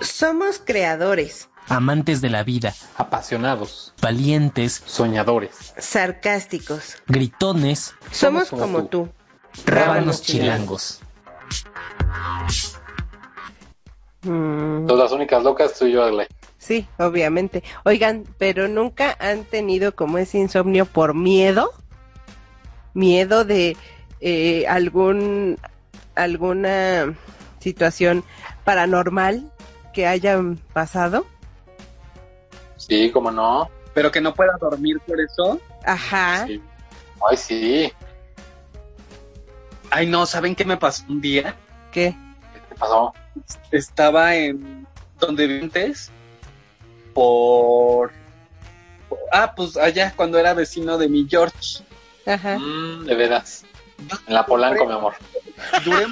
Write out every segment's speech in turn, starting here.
Somos creadores, amantes de la vida, apasionados, valientes, soñadores, sarcásticos. gritones, Somos, Somos como como tú. tú. rábanos chilangos. Mm, las únicas locas tú y yo, Adlai. sí, obviamente. Oigan, pero nunca han tenido como ese insomnio por miedo. Miedo de eh, algún alguna situación paranormal que hayan pasado. Sí, cómo no. Pero que no pueda dormir por eso. Ajá. Sí. Ay, sí. Ay, no, ¿saben qué me pasó un día? ¿Qué? ¿Qué te pasó? Estaba en donde viví antes por... Ah, pues allá cuando era vecino de mi George. Ajá. Mm, de veras. En la Polanco, mi amor. Duré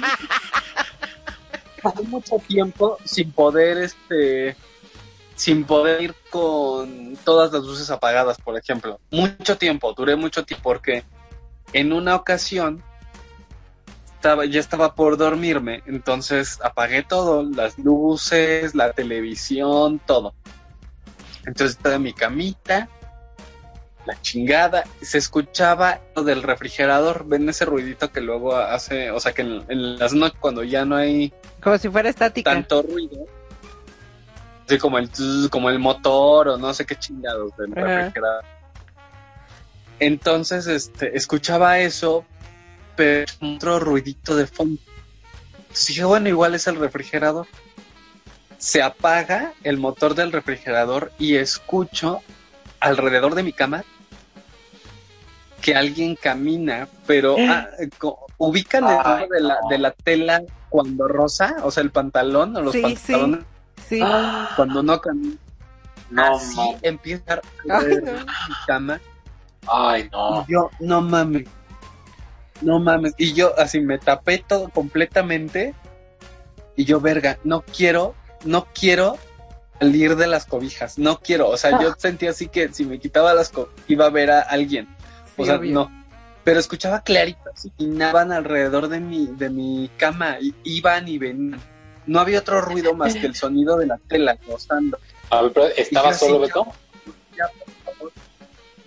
pasé mucho tiempo sin poder, este, sin poder ir con todas las luces apagadas, por ejemplo. Mucho tiempo, duré mucho tiempo porque en una ocasión estaba, ya estaba por dormirme, entonces apagué todo, las luces, la televisión, todo. Entonces estaba en mi camita, la chingada, se escuchaba lo del refrigerador, ven ese ruidito que luego hace, o sea que en, en las noches cuando ya no hay Como si fuera estática. tanto ruido, así como el como el motor o no sé qué chingados del Ajá. refrigerador. Entonces, este, escuchaba eso, pero otro ruidito de fondo. Entonces dije, bueno, igual es el refrigerador. Se apaga el motor del refrigerador y escucho alrededor de mi cama que alguien camina, pero ah, co- ubican el Ay, lado de la, no. de la tela cuando rosa, o sea, el pantalón o los Sí, pantalones Sí. cuando no camina. No, Así empieza a Ay, no. mi cama Ay, no. y yo, no mames. No mames. Y yo así me tapé todo completamente. Y yo, verga, no quiero, no quiero salir de las cobijas. No quiero. O sea, yo sentía así que si me quitaba las cobijas iba a ver a alguien. O sea, obvio. no. Pero escuchaba clarito, así, caminaban alrededor de mi, de mi cama, y iban y venían. No había otro ruido más que el sonido de la tela rozando. A ver, pero ¿estaba solo, ya, Beto? ya, por favor.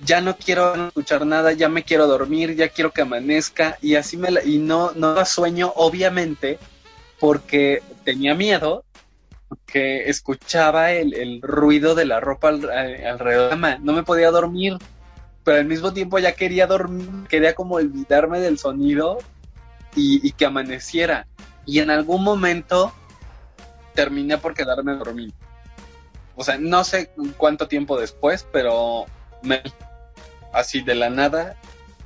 Ya no quiero escuchar nada, ya me quiero dormir, ya quiero que amanezca y así me la, y no no daba sueño obviamente porque tenía miedo que escuchaba el, el ruido de la ropa al- a- alrededor de la cama, no me podía dormir, pero al mismo tiempo ya quería dormir, quería como olvidarme del sonido y, que amaneciera y en algún momento terminé por quedarme dormido. O sea, no sé cuánto tiempo después, pero me así de la nada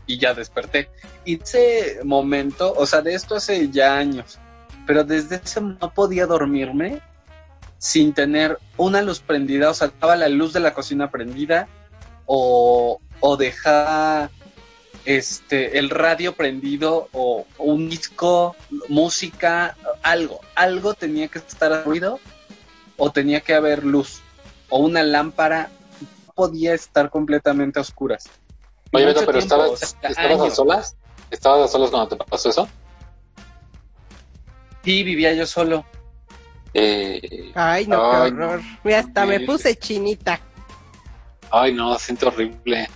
y ya desperté. Y ese momento, o sea, de esto hace ya años, pero desde ese no podía dormirme sin tener una luz prendida, o sea, estaba la luz de la cocina prendida o, o dejar este el radio prendido o un disco, música, algo, algo tenía que estar a ruido o tenía que haber luz o una lámpara no podía estar completamente a oscuras. Oye, Beto, pero tiempo, estabas, o sea, ¿estabas a solas? ¿Estabas a solas cuando te pasó eso? Sí, vivía yo solo. Eh, Ay, no, Ay, qué horror. Hasta me puse chinita. ay, no, siento horrible.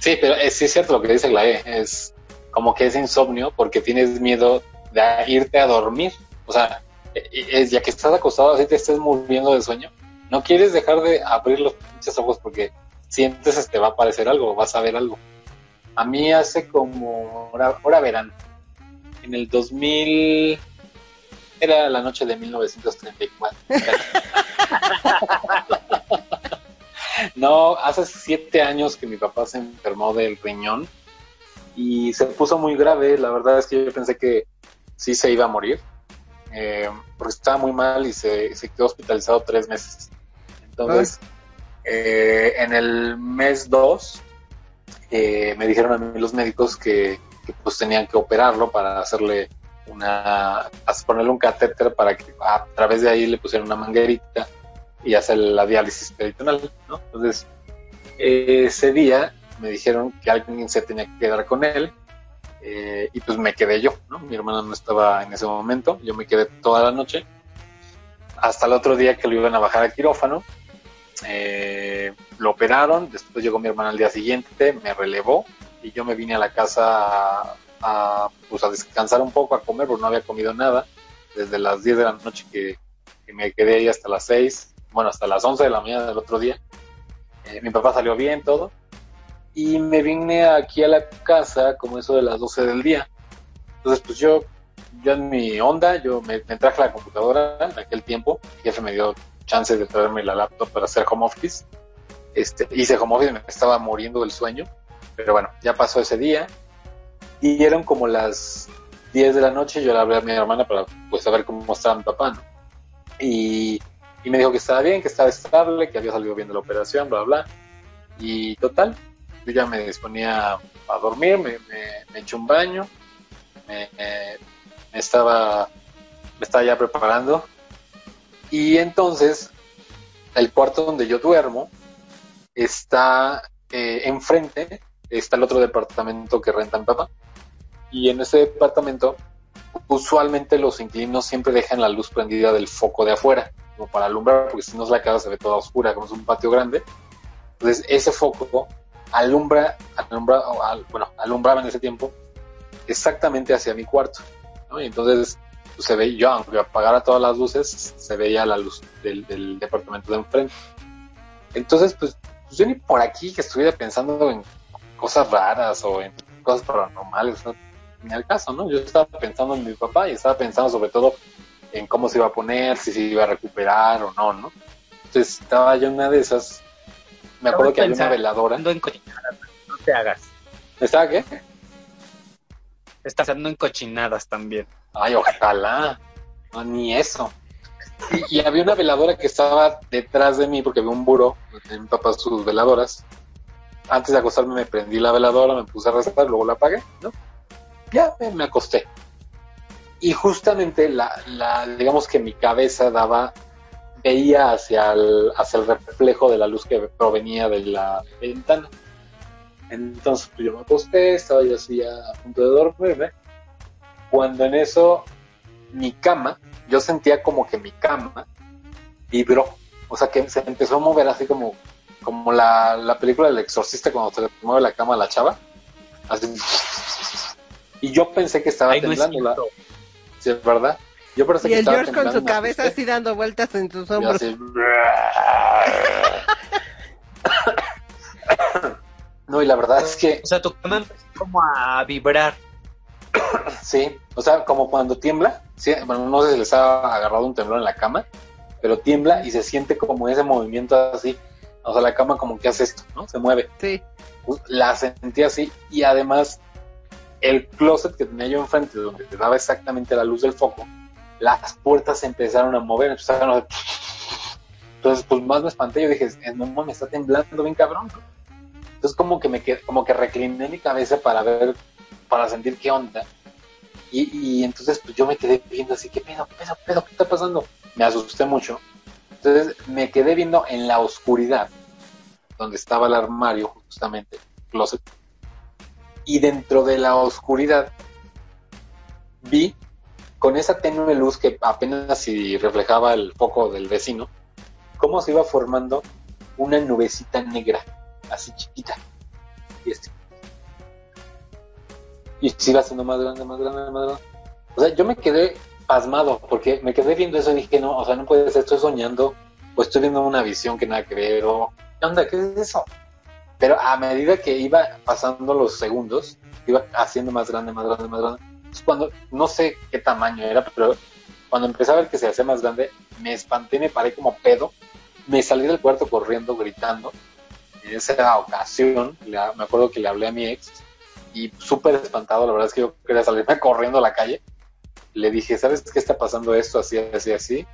Sí, pero es, sí es cierto lo que dice la E. Es como que es insomnio porque tienes miedo de irte a dormir. O sea, e- e- es, ya que estás acostado así te estés muriendo de sueño, no quieres dejar de abrir los pinches ojos porque sientes que te va a aparecer algo, vas a ver algo. A mí hace como, ahora, ahora verán, en el 2000, era la noche de 1934. no, hace siete años que mi papá se enfermó del riñón y se puso muy grave. La verdad es que yo pensé que sí se iba a morir eh, porque estaba muy mal y se, se quedó hospitalizado tres meses. Entonces, eh, en el mes 2 eh, me dijeron a mí los médicos que, que, pues tenían que operarlo para hacerle una, ponerle un catéter para que a través de ahí le pusieran una manguerita y hacer la diálisis peritoneal, ¿no? Entonces, ese día me dijeron que alguien se tenía que quedar con él eh, y pues me quedé yo, ¿no? Mi hermana no estaba en ese momento, yo me quedé toda la noche hasta el otro día que lo iban a bajar al quirófano. Eh, lo operaron, después llegó mi hermana al día siguiente, me relevó y yo me vine a la casa a, a, pues, a descansar un poco, a comer, porque no había comido nada desde las 10 de la noche que, que me quedé ahí hasta las 6, bueno, hasta las 11 de la mañana del otro día. Eh, mi papá salió bien, todo. Y me vine aquí a la casa como eso de las 12 del día. Entonces, pues yo, yo en mi onda, yo me, traje la computadora en aquel tiempo. El jefe me dio chance de traerme la laptop para hacer home office. Este, hice home office, me estaba muriendo del sueño. Pero bueno, ya pasó ese día. Y eran como las 10 de la noche. Yo le hablé a mi hermana para pues saber cómo estaba mi papá. Y, y me dijo que estaba bien, que estaba estable, que había salido bien de la operación, bla, bla. Y total, yo ya me disponía a dormir, me, me, me eché un baño, me, estaba, me estaba ya preparando. Y entonces, el cuarto donde yo duermo está eh, enfrente, está el otro departamento que renta mi papá. Y en ese departamento, usualmente los inquilinos siempre dejan la luz prendida del foco de afuera, como para alumbrar, porque si no la casa se ve toda oscura, como es un patio grande. Entonces, ese foco alumbra, alumbra al, bueno, alumbraba en ese tiempo exactamente hacia mi cuarto. Y entonces pues, se ve, yo aunque apagara todas las luces, se veía la luz del, del departamento de enfrente. Entonces, pues, pues, yo ni por aquí que estuviera pensando en cosas raras o en cosas paranormales, ¿no? Ni al caso, ¿no? Yo estaba pensando en mi papá y estaba pensando sobre todo en cómo se iba a poner, si se iba a recuperar o no, ¿no? Entonces estaba yo en una de esas, me acuerdo que había una veladora. En cochinadas, no te hagas. ¿Estaba qué? Estás andando en cochinadas también. Ay, ojalá. No, ni eso. Y, y, había una veladora que estaba detrás de mí porque había un buró, en mi papá sus veladoras. Antes de acostarme me prendí la veladora, me puse a rezar, luego la apagué, ¿no? Ya me, acosté. Y justamente la, digamos que mi cabeza daba, veía hacia el, hacia el reflejo de la luz que provenía de la ventana. Entonces pues, yo me acosté, estaba yo así a punto de dormirme. Cuando en eso mi cama, yo sentía como que mi cama vibró. O sea que se empezó a mover así como, como la, la película del exorcista cuando se mueve la cama a la chava. Así. Y yo pensé que estaba Ay, no temblando. es la... cierto. Sí, es verdad. Yo pensé Y que el estaba George con su temblando, cabeza así dando vueltas en sus hombros. así. No, y la verdad es que O sea, tu cama empezó como a vibrar. sí, o sea, como cuando tiembla, sí, bueno, no sé si les ha agarrado un temblor en la cama, pero tiembla y se siente como ese movimiento así. O sea, la cama como que hace esto, ¿no? Se mueve. Sí. La sentí así y además el closet que tenía yo enfrente, donde te daba exactamente la luz del foco, las puertas se empezaron a mover, empezaron a... Entonces, pues más me espanté, yo dije, "Eh, no mames, está temblando bien cabrón. ¿no?". Entonces como que me quedé, como que recliné mi cabeza para ver, para sentir qué onda. Y, y entonces pues yo me quedé viendo así, ¿qué pedo, pedo, pedo, qué está pasando? Me asusté mucho. Entonces me quedé viendo en la oscuridad, donde estaba el armario justamente, closet. Y dentro de la oscuridad vi con esa tenue luz que apenas si reflejaba el foco del vecino, cómo se iba formando una nubecita negra, así chiquita. Y este. Y se iba haciendo más grande, más grande, más grande. O sea, yo me quedé pasmado, porque me quedé viendo eso y dije, no, o sea, no puede ser, estoy soñando, o estoy viendo una visión que nada que ver, o, ¿qué onda? ¿Qué es eso? Pero a medida que iba pasando los segundos, iba haciendo más grande, más grande, más grande. Entonces, cuando, no sé qué tamaño era, pero cuando empecé a ver que se hacía más grande, me espanté, me paré como pedo, me salí del cuarto corriendo, gritando. En esa ocasión, me acuerdo que le hablé a mi ex y súper espantado, la verdad es que yo quería salirme corriendo a la calle. Le dije, ¿sabes qué está pasando esto así, así, así?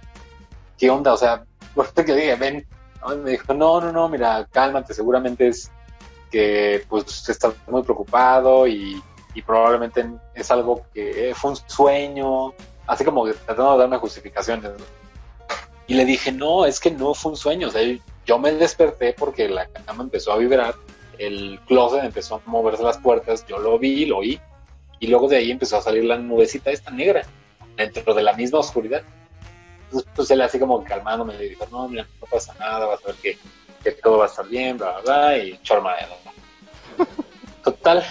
¿Qué onda? O sea, porque le dije, ven. me dijo, no, no, no, mira, cálmate, seguramente es que pues estás muy preocupado y, y probablemente es algo que fue un sueño, así como tratando de darme justificaciones. ¿no? Y le dije, no, es que no fue un sueño, o sea, yo me desperté porque la cama empezó a vibrar, el closet empezó a moverse las puertas, yo lo vi, lo oí, y luego de ahí empezó a salir la nubecita esta negra, dentro de la misma oscuridad. Entonces, pues él así como calmándome, le dijo, no, mira, no pasa nada, vas a ver que, que todo va a estar bien, bla, bla, bla, y chorma de. Total,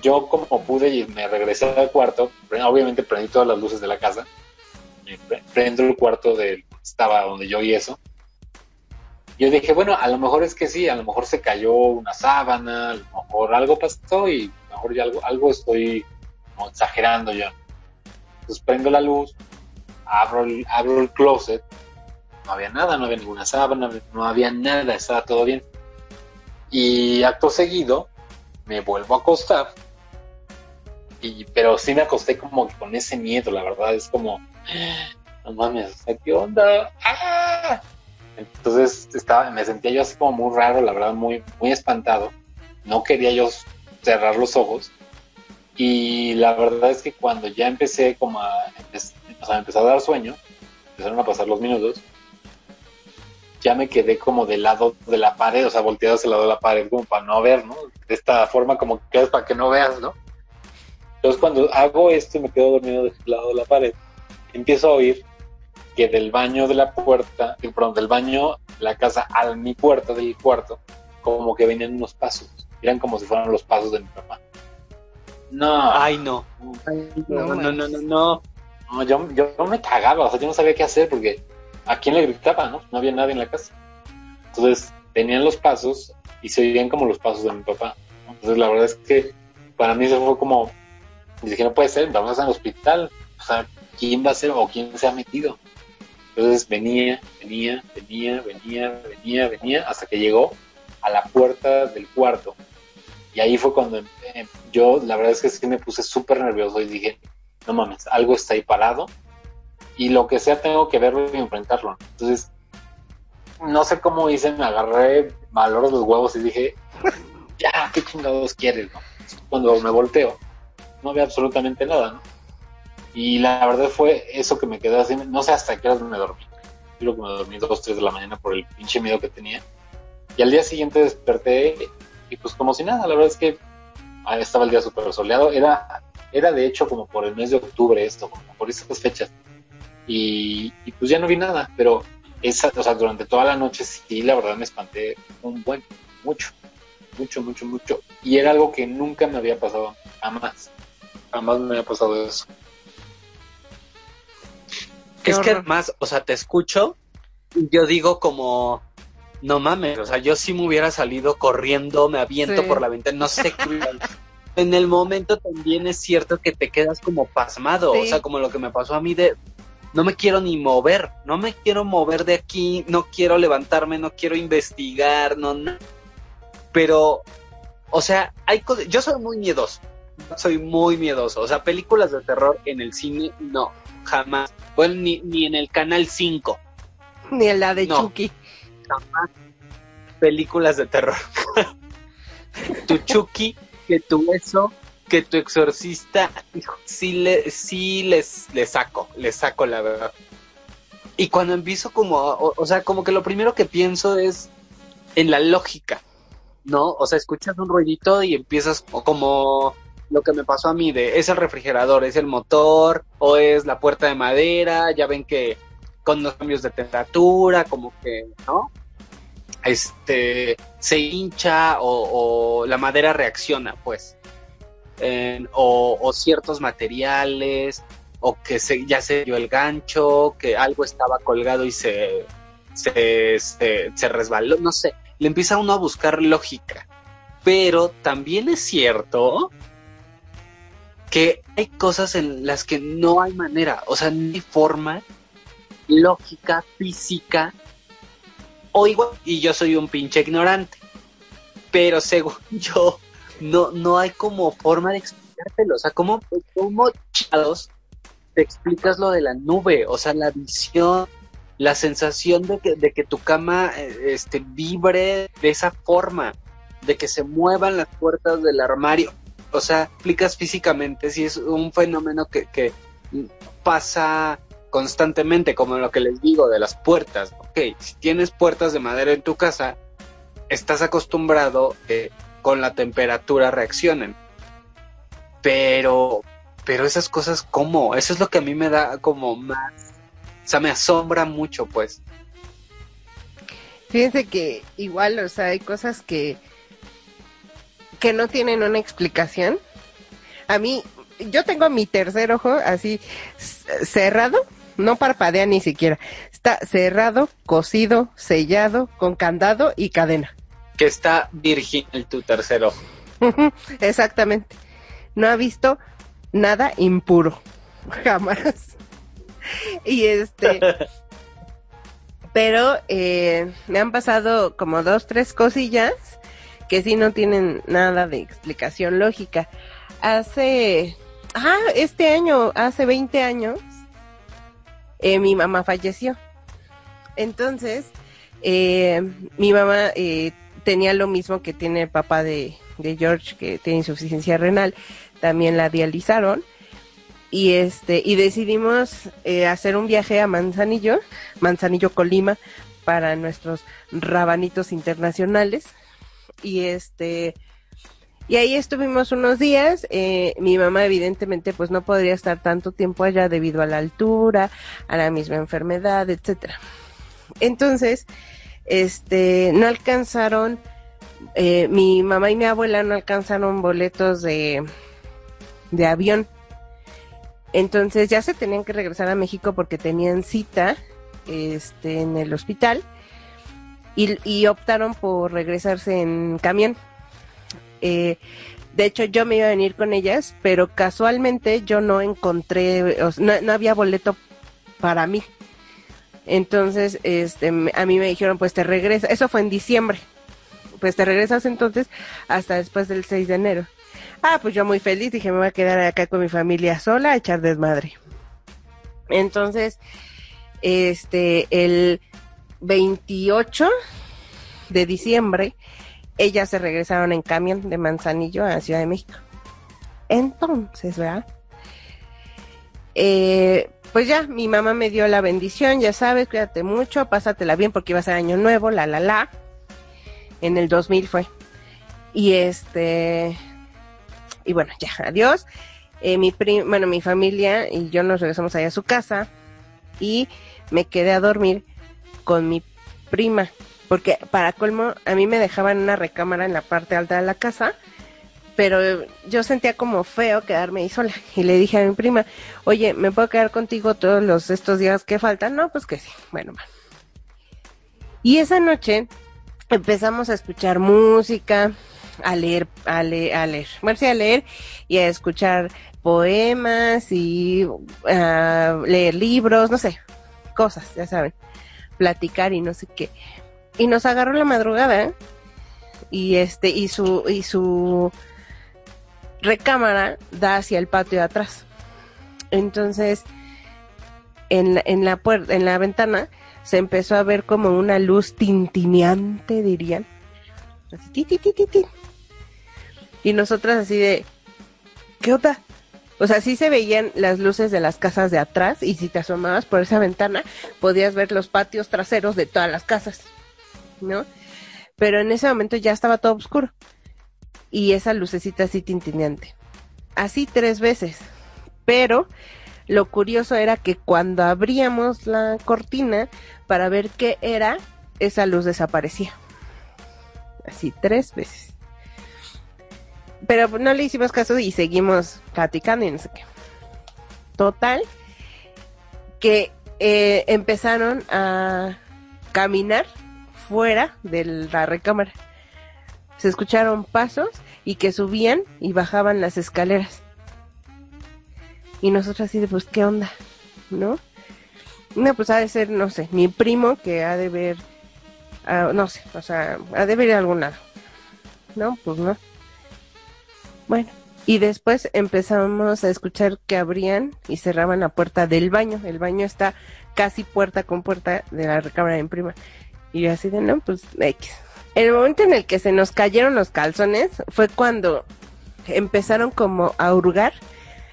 yo como pude y me regresé al cuarto, obviamente prendí todas las luces de la casa, prendo el cuarto del estaba donde yo y eso. Yo dije, bueno, a lo mejor es que sí, a lo mejor se cayó una sábana, a lo mejor algo pasó y a lo mejor ya algo, algo estoy exagerando yo. Entonces prendo la luz, abro el, abro el closet, no había nada, no había ninguna sábana, no había nada, estaba todo bien. Y acto seguido me vuelvo a acostar, y, pero sí me acosté como con ese miedo, la verdad, es como, no mames, ¿qué onda? ¡Ah! Entonces estaba, me sentía yo así como muy raro, la verdad, muy, muy espantado. No quería yo cerrar los ojos. Y la verdad es que cuando ya empecé como a, empezó a dar sueño, empezaron a pasar los minutos, ya me quedé como del lado de la pared, o sea, volteado hacia el lado de la pared como para no ver, ¿no? De esta forma como que es para que no veas, ¿no? Entonces cuando hago esto y me quedo dormido del lado de la pared, empiezo a oír que del baño de la puerta, eh, perdón, del baño de la casa a mi puerta del cuarto, como que venían unos pasos. Eran como si fueran los pasos de mi papá. No, Ay, no. No No, no, no, no. no, yo, yo me cagaba, o sea, yo no sabía qué hacer porque a quién le gritaba, ¿no? No había nadie en la casa. Entonces venían los pasos y se oían como los pasos de mi papá. ¿no? Entonces la verdad es que para mí eso fue como, dije, no puede ser, vamos a estar en el hospital. O sea, ¿quién va a ser o quién se ha metido? Entonces venía, venía, venía, venía, venía, venía, hasta que llegó a la puerta del cuarto. Y ahí fue cuando eh, yo, la verdad es que sí me puse súper nervioso y dije, no mames, algo está ahí parado y lo que sea tengo que verlo y enfrentarlo. Entonces, no sé cómo hice, me agarré valores los huevos y dije, ya, ¿qué chingados quieres? no? Cuando me volteo, no había absolutamente nada, ¿no? Y la verdad fue eso que me quedé así, no sé hasta qué horas me dormí. Creo que me dormí dos, tres de la mañana por el pinche miedo que tenía. Y al día siguiente desperté y pues como si nada, la verdad es que estaba el día súper soleado. Era, era de hecho como por el mes de octubre esto, como por esas fechas. Y, y pues ya no vi nada, pero esa, o sea, durante toda la noche sí, la verdad me espanté un buen, mucho, mucho, mucho, mucho. Y era algo que nunca me había pasado, jamás. Jamás me había pasado eso. Qué es que además, o sea, te escucho y yo digo como, no mames, o sea, yo sí me hubiera salido corriendo, me aviento Sí. por la ventana, no sé qué. en el momento también es cierto que te quedas como pasmado, o sea, como lo que me pasó a mí de, no me quiero ni mover, no me quiero mover de aquí, no quiero levantarme, no quiero investigar, no, no. Pero, o sea, hay cosas, yo soy muy miedoso, soy muy miedoso, o sea, películas de terror en el cine, no, jamás. Bueno, ni, ni en el canal 5, Ni en la de No. Chucky. jamás películas de terror. tu Chucky, que tu eso, que tu exorcista, sí le, sí les, le saco, le saco la verdad. Y cuando empiezo como, o, sea, como que lo primero que pienso es en la lógica, ¿no? O sea, escuchas un ruidito y empiezas como lo que me pasó a mí de es el refrigerador, es el motor o es la puerta de madera, ya ven que con los cambios de temperatura, como que, ¿no? Este se hincha o la madera reacciona, pues. O, o ciertos materiales, o que se, ya se dio el gancho, que algo estaba colgado y se, se, se, se resbaló, no sé. Le empieza uno a buscar lógica. Pero también es cierto que hay cosas en las que no hay manera, o sea, ni forma lógica, física, o igual, y yo soy un pinche ignorante, pero según yo, no, no hay como forma de explicártelo, o sea, ¿cómo, cómo chingados te explicas lo de la nube? O sea, la visión, la sensación de que, de que tu cama eh, este, vibre de esa forma, de que se muevan las puertas del armario, o sea, explicas físicamente si es un fenómeno que, que pasa constantemente, como lo que les digo de las puertas. Ok, si tienes puertas de madera en tu casa, estás acostumbrado que con la temperatura reaccionen. Pero, pero esas cosas, ¿cómo? Eso es lo que a mí me da como más sea, me asombra mucho, pues. Fíjense que igual, o sea, hay cosas que que no tienen una explicación. A mí, yo tengo mi tercer ojo así cerrado, no parpadea ni siquiera. Está cerrado, cosido, sellado, con candado y cadena. Que está virginal tu tercer ojo. Exactamente. No ha visto nada impuro. Jamás. Y este. Pero eh, me han pasado como dos, tres cosillas que sí no tienen nada de explicación lógica. Hace. Ah, este año, hace 20 años, eh, mi mamá falleció. Entonces, eh, mi mamá eh, tenía lo mismo que tiene el papá de, de George, que tiene insuficiencia renal, también la dializaron. Y este, y decidimos eh, hacer un viaje a Manzanillo, Manzanillo Colima, para nuestros rabanitos internacionales. Y este, y ahí estuvimos unos días. eh, mi mamá evidentemente pues no podría estar tanto tiempo allá debido a la altura, a la misma enfermedad, etcétera. Entonces, este, no alcanzaron, eh, mi mamá y mi abuela no alcanzaron boletos de, de avión. Entonces ya se tenían que regresar a México porque tenían cita este, en el hospital y, optaron por regresarse en camión. Eh, de hecho, yo me iba a venir con ellas, pero casualmente yo no encontré, no, no había boleto para mí. Entonces, este, a mí me dijeron, pues te regresas, eso fue en diciembre, pues te regresas entonces hasta después del 6 de enero. Ah, pues yo muy feliz, dije, me voy a quedar acá con mi familia sola a echar desmadre. Entonces, este, el 28 de diciembre, ellas se regresaron en camión de Manzanillo a Ciudad de México. Entonces, ¿verdad? Eh, pues ya, mi mamá me dio la bendición, ya sabes, cuídate mucho, pásatela bien porque iba a ser año nuevo, la la la. En el 2000 fue. Y este, y bueno, ya, adiós. Eh, mi pri- bueno, mi familia y yo nos regresamos allá a su casa y me quedé a dormir con mi prima, porque para colmo a mí me dejaban una recámara en la parte alta de la casa, pero yo sentía como feo quedarme ahí sola y le dije a mi prima, oye, ¿me puedo quedar contigo todos los estos días que faltan? No, pues que sí, bueno, va. Y esa noche empezamos a escuchar música, a leer, a leer, a leer, bueno, sí, a leer y a escuchar poemas y a leer libros, no sé, cosas, ya saben, platicar y no sé qué. Y nos agarró la madrugada y este y su y su recámara da hacia el patio de atrás. Entonces, en la, en la puerta, en la ventana se empezó a ver como una luz tintineante, dirían. Así, ti, ti, ti. Y nosotras así de, ¿qué onda? O sea, sí se veían las luces de las casas de atrás y si te asomabas por esa ventana podías ver los patios traseros de todas las casas, ¿no? Pero en ese momento ya estaba todo oscuro y esa lucecita así tintineante. Así tres veces. Pero lo curioso era que cuando abríamos la cortina para ver qué era, esa luz desaparecía. Así tres veces. Pero no le hicimos caso y seguimos platicando y no sé qué. Total, que eh, empezaron a caminar fuera de la recámara. Se escucharon pasos y que subían y bajaban las escaleras. Y nosotros así de, pues, ¿qué onda? ¿No? No, pues ha de ser, no sé, mi primo que ha de ver, ah, no sé, o sea, ha de ver algún lado. No, pues no. Bueno, y después empezamos a escuchar que abrían y cerraban la puerta del baño. El baño está casi puerta con puerta de la recámara mi prima. Y yo así de, no, pues X. El momento en el que se nos cayeron los calzones fue cuando empezaron como a hurgar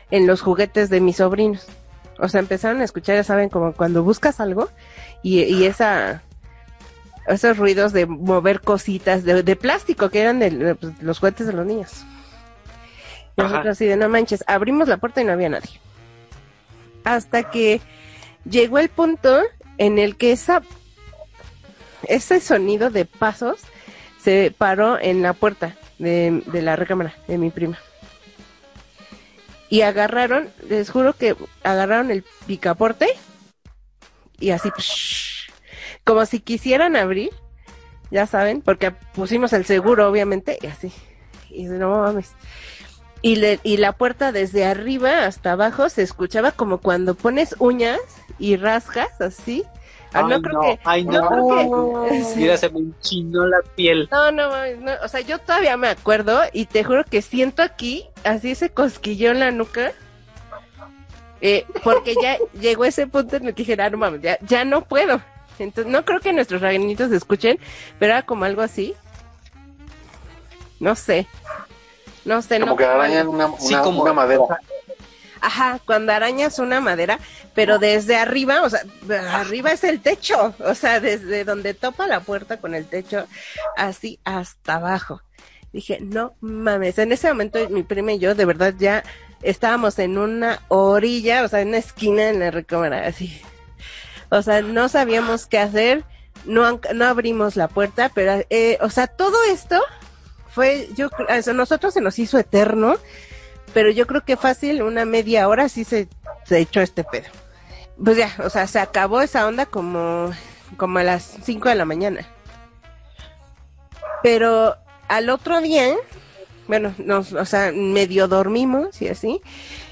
en los juguetes de mis sobrinos. O sea, empezaron a escuchar, ya saben, como cuando buscas algo y, y esa esos ruidos de mover cositas de, de plástico que eran de, de, pues, los juguetes de los niños. Nosotros así de no manches, abrimos la puerta y no había nadie. Hasta que llegó el punto en el que esa, ese sonido de pasos se paró en la puerta de, la recámara de mi prima. Y agarraron, les juro que agarraron el picaporte y así, como si quisieran abrir, ya saben, porque pusimos el seguro, obviamente, y así. Y no mames. Y la puerta desde arriba hasta abajo se escuchaba como cuando pones uñas y rasgas, así. Ah, no Ay, creo no, que. ay, no no. creo que- sí. Mira, se me enchinó la piel. No, no, mames, no, o sea, yo todavía me acuerdo y te juro que siento aquí, así ese cosquilleo en la nuca, eh, porque ya llegó ese punto en el que dije, ah, no mames, ya, ya no puedo. Entonces, no creo que nuestros raganitos se escuchen, pero era como algo así. No sé. No sé, Como no. que arañan una, Sí, una- como- una madera. Ajá, cuando arañas una madera, pero desde arriba, o sea, arriba es el techo, o sea, desde donde topa la puerta con el techo, así hasta abajo. Dije, no mames, en ese momento mi prima y yo de verdad ya estábamos en una orilla, o sea, en una esquina en la recámara, así. O sea, no sabíamos qué hacer, no, no abrimos la puerta, pero, eh, o sea, todo esto fue, yo, o sea, nosotros se nos hizo eterno, pero yo creo que fácil, una media hora sí se, se echó este pedo. Pues ya, o sea, se acabó esa onda como, como a las 5 de la mañana. Pero al otro día, bueno, nos, o sea, medio dormimos y así,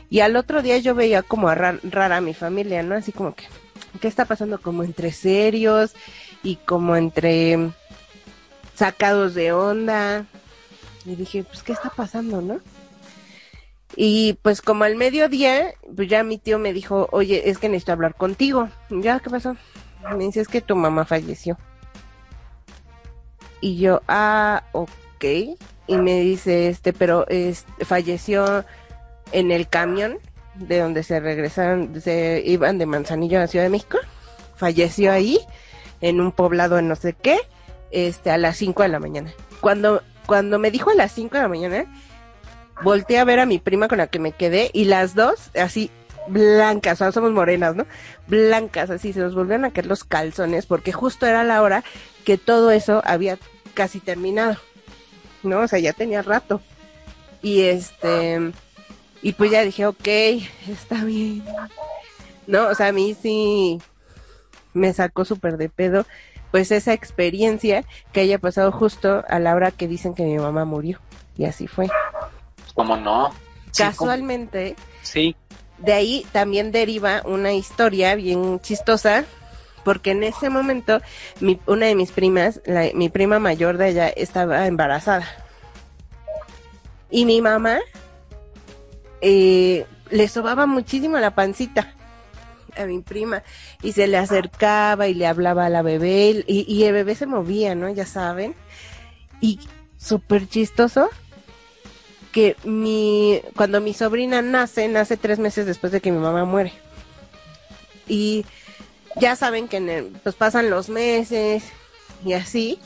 y al otro día yo veía como rara a mi familia, ¿no? Así como que, ¿qué está pasando? Como entre serios y como entre sacados de onda. Y dije, pues, ¿qué está pasando, no? Y pues como al mediodía, pues ya mi tío me dijo, oye, es que necesito hablar contigo. Ya, ¿qué pasó? Me dice, es que tu mamá falleció. Y yo, ah, ok. Y me dice, este, pero este, falleció en el camión de donde se regresaron, se iban de Manzanillo a Ciudad de México. Falleció ahí, en un poblado en no sé qué, este, a las 5 de la mañana. Cuando, cuando me dijo a las 5 de la mañana, volteé a ver a mi prima con la que me quedé y las dos así blancas, o sea, somos morenas, ¿no? Blancas, así se nos volvieron a caer los calzones porque justo era la hora que todo eso había casi terminado, ¿no? O sea, ya tenía rato. Y este, y pues ya dije, ok, está bien. No, o sea, a mí sí me sacó súper de pedo, pues esa experiencia que haya pasado justo a la hora que dicen que mi mamá murió. Y así fue. ¿Cómo no? Sí, Casualmente, Sí, de ahí también deriva una historia bien chistosa, porque en ese momento mi- una de mis primas, la- mi prima mayor de ella, estaba embarazada. Y mi mamá eh, le sobaba muchísimo la pancita a mi prima y se le acercaba y le hablaba a la bebé y, y el bebé se movía, ¿no? Ya saben. Y súper chistoso que mi cuando mi sobrina nace, nace tres meses después de que mi mamá muere. Y ya saben que pues pasan los meses y así.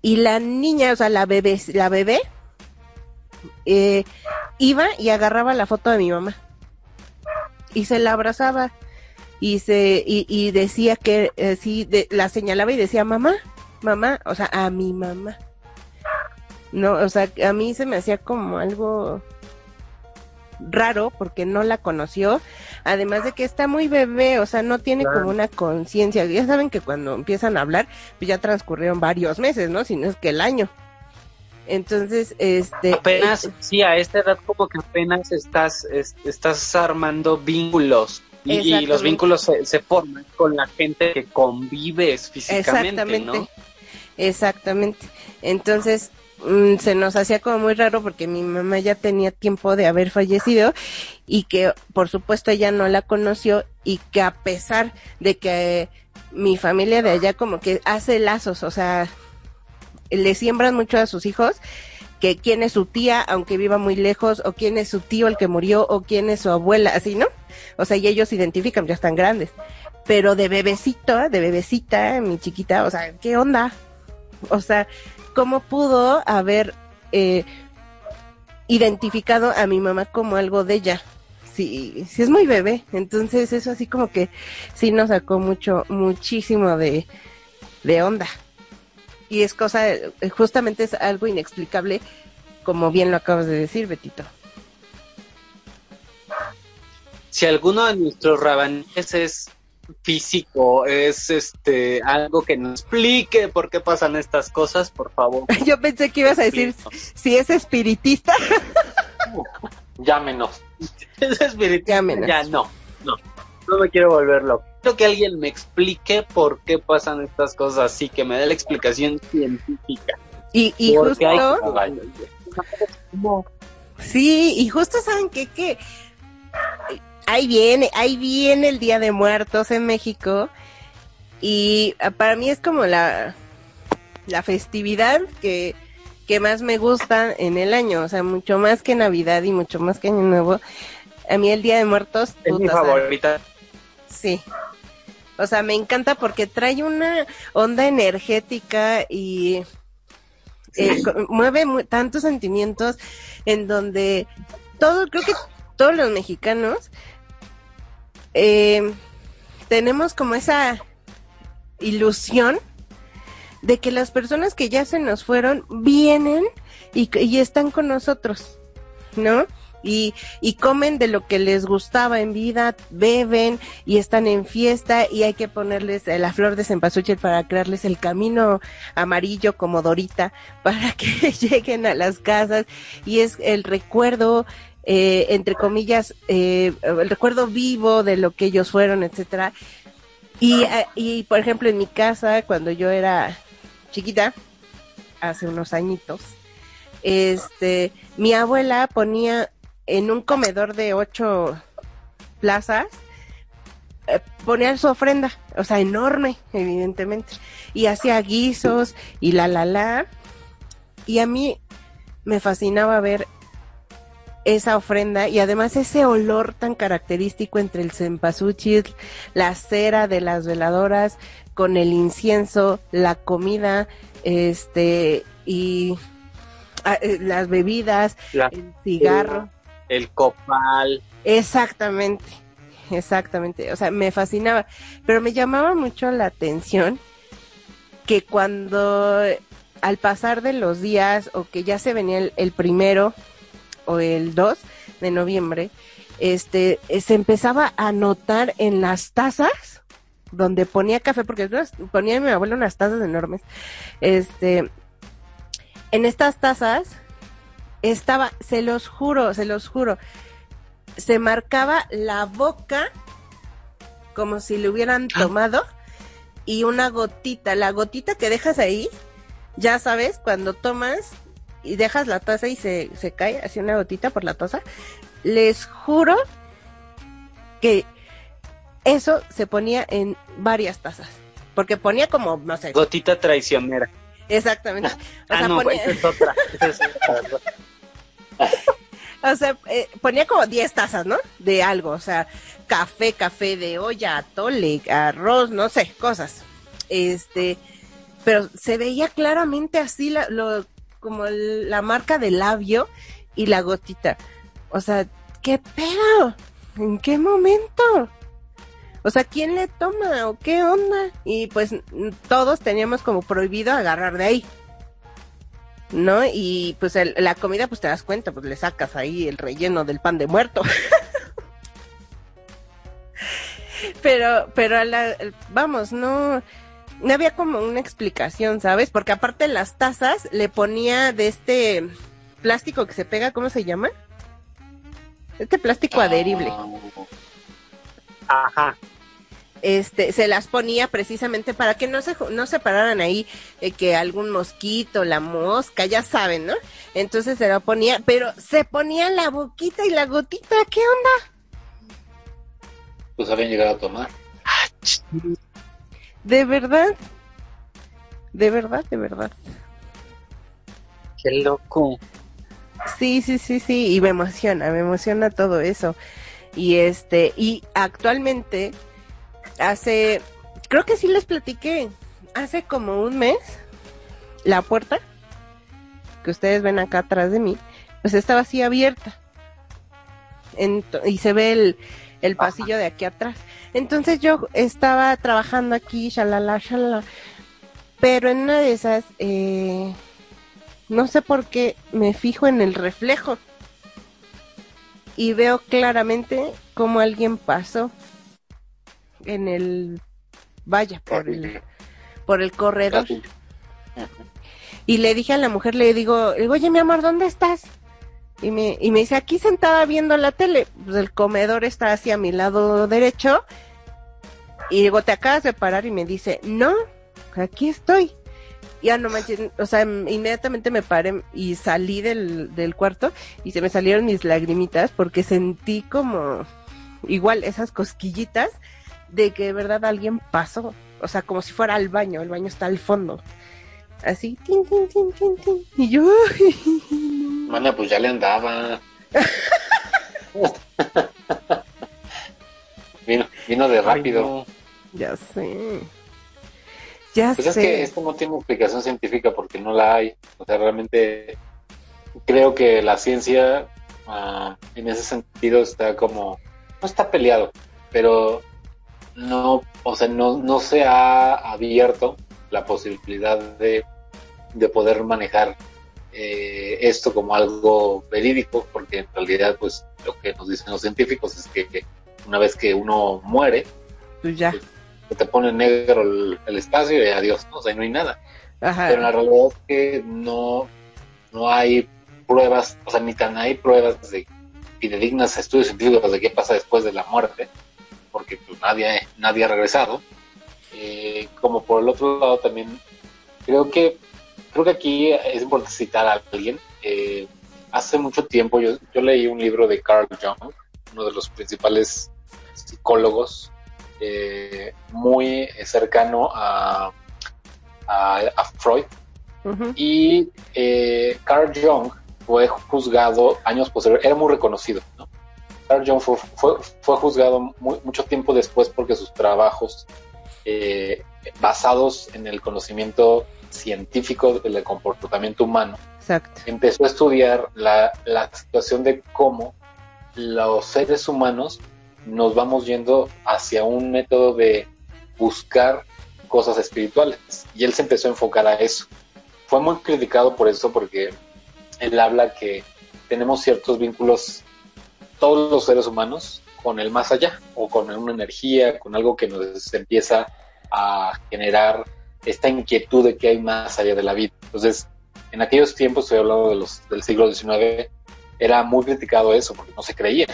Y la niña, o sea, la bebé, la bebé, eh, iba y agarraba la foto de mi mamá. Y se la abrazaba. Y se, y, decía que, eh, sí, la señalaba y decía, mamá, mamá, o sea, a mi mamá. No, o sea, a mí se me hacía como algo raro porque no la conoció, además de que está muy bebé, o sea, no tiene Claro. como una conciencia. Ya saben que cuando empiezan a hablar, pues ya transcurrieron varios meses, ¿no? Si no es que el año. Entonces, este... apenas, eh, sí, a esta edad como que apenas estás, es- estás armando vínculos. Y, y los vínculos se, se forman con la gente que convives físicamente, Exactamente. ¿no? Exactamente. Entonces, mm, se nos hacía como muy raro porque mi mamá ya tenía tiempo de haber fallecido y que, por supuesto, ella no la conoció y que a pesar de que mi familia de allá como que hace lazos, o sea, le siembran mucho a sus hijos que quién es su tía, aunque viva muy lejos, o quién es su tío el que murió, o quién es su abuela, así, ¿no? O sea, y ellos identifican, ya están grandes. Pero de bebecito, de bebecita, mi chiquita, o sea, ¿qué onda? O sea, ¿cómo pudo haber eh, identificado a mi mamá como algo de ella? sí, sí es muy bebé. Entonces eso así como que sí nos sacó mucho, muchísimo de, de onda. Y es cosa, justamente es algo inexplicable, como bien lo acabas de decir, Betito. Si alguno de nuestros rabanes es físico, es este algo que nos explique por qué pasan estas cosas, por favor. Yo pensé que ibas a decir si es espiritista. Llámenos. Es espiritista. Llámenos. Ya no, no. No me quiero volver loco. Quiero que alguien me explique por qué pasan estas cosas así, que me dé la explicación científica. Y, y Porque hay- justo, sí, y justo saben que, que ahí viene, ahí viene el Día de Muertos en México. Y ah, para mí es como la, la festividad que, que más me gusta en el año, o sea, mucho más que Navidad y mucho más que Año Nuevo. A mí el Día de Muertos, Es mi puta, o sea, favorita. Sí. O sea, me encanta porque trae una onda energética y eh, mueve mu- tantos sentimientos en donde todo, creo que todos los mexicanos eh, tenemos como esa ilusión de que las personas que ya se nos fueron vienen y, están con nosotros, ¿no? Y, y comen de lo que les gustaba en vida, beben y están en fiesta y hay que ponerles eh, la flor de cempasúchil para crearles el camino amarillo como Dorita para que lleguen a las casas y es el recuerdo eh, entre comillas eh, el recuerdo vivo de lo que ellos fueron etcétera. Y, eh, y por ejemplo en mi casa cuando yo era chiquita hace unos añitos este mi abuela ponía en un comedor de ocho plazas ponía su ofrenda, o sea, enorme, evidentemente, y hacía guisos y la la la, y a mí me fascinaba ver esa ofrenda y además ese olor tan característico entre el cempasúchil, la cera de las veladoras, con el incienso, la comida, este, y ah, eh, las bebidas, La- el cigarro. el copal. Exactamente, exactamente. O sea, me fascinaba, pero me llamaba mucho la atención que cuando al pasar de los días o que ya se venía el, el primero o el 2 de noviembre, este, eh, se empezaba a notar en las tazas donde ponía café, porque ponía mi abuelo unas tazas enormes, este, en estas tazas estaba, se los juro, se los juro, se marcaba la boca como si le hubieran tomado y una gotita, la gotita que dejas ahí, ya sabes, cuando tomas y dejas la taza y se, se cae así una gotita por la taza, les juro que eso se ponía en varias tazas, porque ponía como, no sé, Gotita traicionera. exactamente. O ah, sea, no, ponía- esa es otra. Esa es otra. O sea, eh, ponía como 10 tazas, ¿no? De algo, o sea, café, café de olla, atole, arroz, no sé, cosas. Este, pero se veía claramente así la, lo, como la marca del labio y la gotita. O sea, ¿qué pedo? ¿En qué momento? O sea, ¿quién le toma o qué onda? Y pues todos teníamos como prohibido agarrar de ahí. ¿no? Y pues la comida, pues te das cuenta, pues le sacas ahí el relleno del pan de muerto. pero, pero a la, vamos, no, no había como una explicación, ¿sabes? Porque aparte las tazas le ponía de este plástico que se pega, ¿cómo se llama? Este plástico adherible. Ajá. este se las ponía precisamente para que no se ju- no se pararan ahí eh, que algún mosquito, la mosca, ya saben, ¿no? Entonces se la ponía, pero se ponía la boquita y la gotita, ¿qué onda? Pues habían llegado a tomar. De verdad. De verdad, de verdad. Qué loco. Sí, sí, sí, sí, y me emociona, me emociona todo eso. Y este, y actualmente hace creo que sí les platiqué hace como un mes la puerta que ustedes ven acá atrás de mí, pues estaba así abierta. Ento- y se ve el, el pasillo de aquí atrás. Entonces yo estaba trabajando aquí, shalala, shalala, pero en una de esas, eh, no sé por qué, me fijo en el reflejo y veo claramente cómo alguien pasó en el, vaya, por el, por el corredor. Y le dije a la mujer, le digo, le digo, oye, mi amor, ¿dónde estás? Y me, y me dice, aquí sentada viendo la tele. Pues el comedor está hacia mi lado derecho. Y digo, ¿te acabas de parar? Y me dice, no, aquí estoy. Ya no manches, o sea, inmediatamente me paré y salí del, del cuarto y se me salieron mis lagrimitas porque sentí como, igual, esas cosquillitas de que de verdad alguien pasó. O sea, como si fuera al baño, el baño está al fondo. Así, tin, tin, tin, tin, tin. Y yo, Mana, pues ya le andaba. vino, vino de rápido. ya sé. Ya Pues es sé. que esto no tiene explicación científica porque no la hay. O sea, realmente creo que la ciencia ah, en ese sentido está como, no está peleado, pero no, o sea, no, no se ha abierto la posibilidad de, de poder manejar eh, esto como algo verídico, porque en realidad, pues lo que nos dicen los científicos es que, que una vez que uno muere, Pues ya. se te pone negro el, el espacio y adiós, ¿no? O sea, no hay nada. Ajá. Pero la realidad es que no, no hay pruebas, o sea, ni tan hay pruebas de fidedignas, estudios científicos de qué pasa después de la muerte, porque pues nadie, nadie ha regresado. Eh, como por el otro lado también, creo que, creo que aquí es importante citar a alguien. Eh, hace mucho tiempo yo, yo leí un libro de Carl Jung, uno de los principales psicólogos, eh, muy cercano a, a, a Freud. Y eh, Carl Jung fue juzgado años posteriores, era muy reconocido, ¿no? Carl Jung fue, fue, fue juzgado mu- mucho tiempo después porque sus trabajos basados en el conocimiento científico del comportamiento humano Exacto. empezó a estudiar la, la situación de cómo los seres humanos nos vamos yendo hacia un método de buscar cosas espirituales. Y él se empezó a enfocar a eso. Fue muy criticado por eso porque él habla que tenemos ciertos vínculos, todos los seres humanos, con el más allá, o con una energía, con algo que nos empieza a generar esta inquietud de que hay más allá de la vida. Entonces, en aquellos tiempos, estoy hablando del siglo XIX, era muy criticado eso porque no se creía.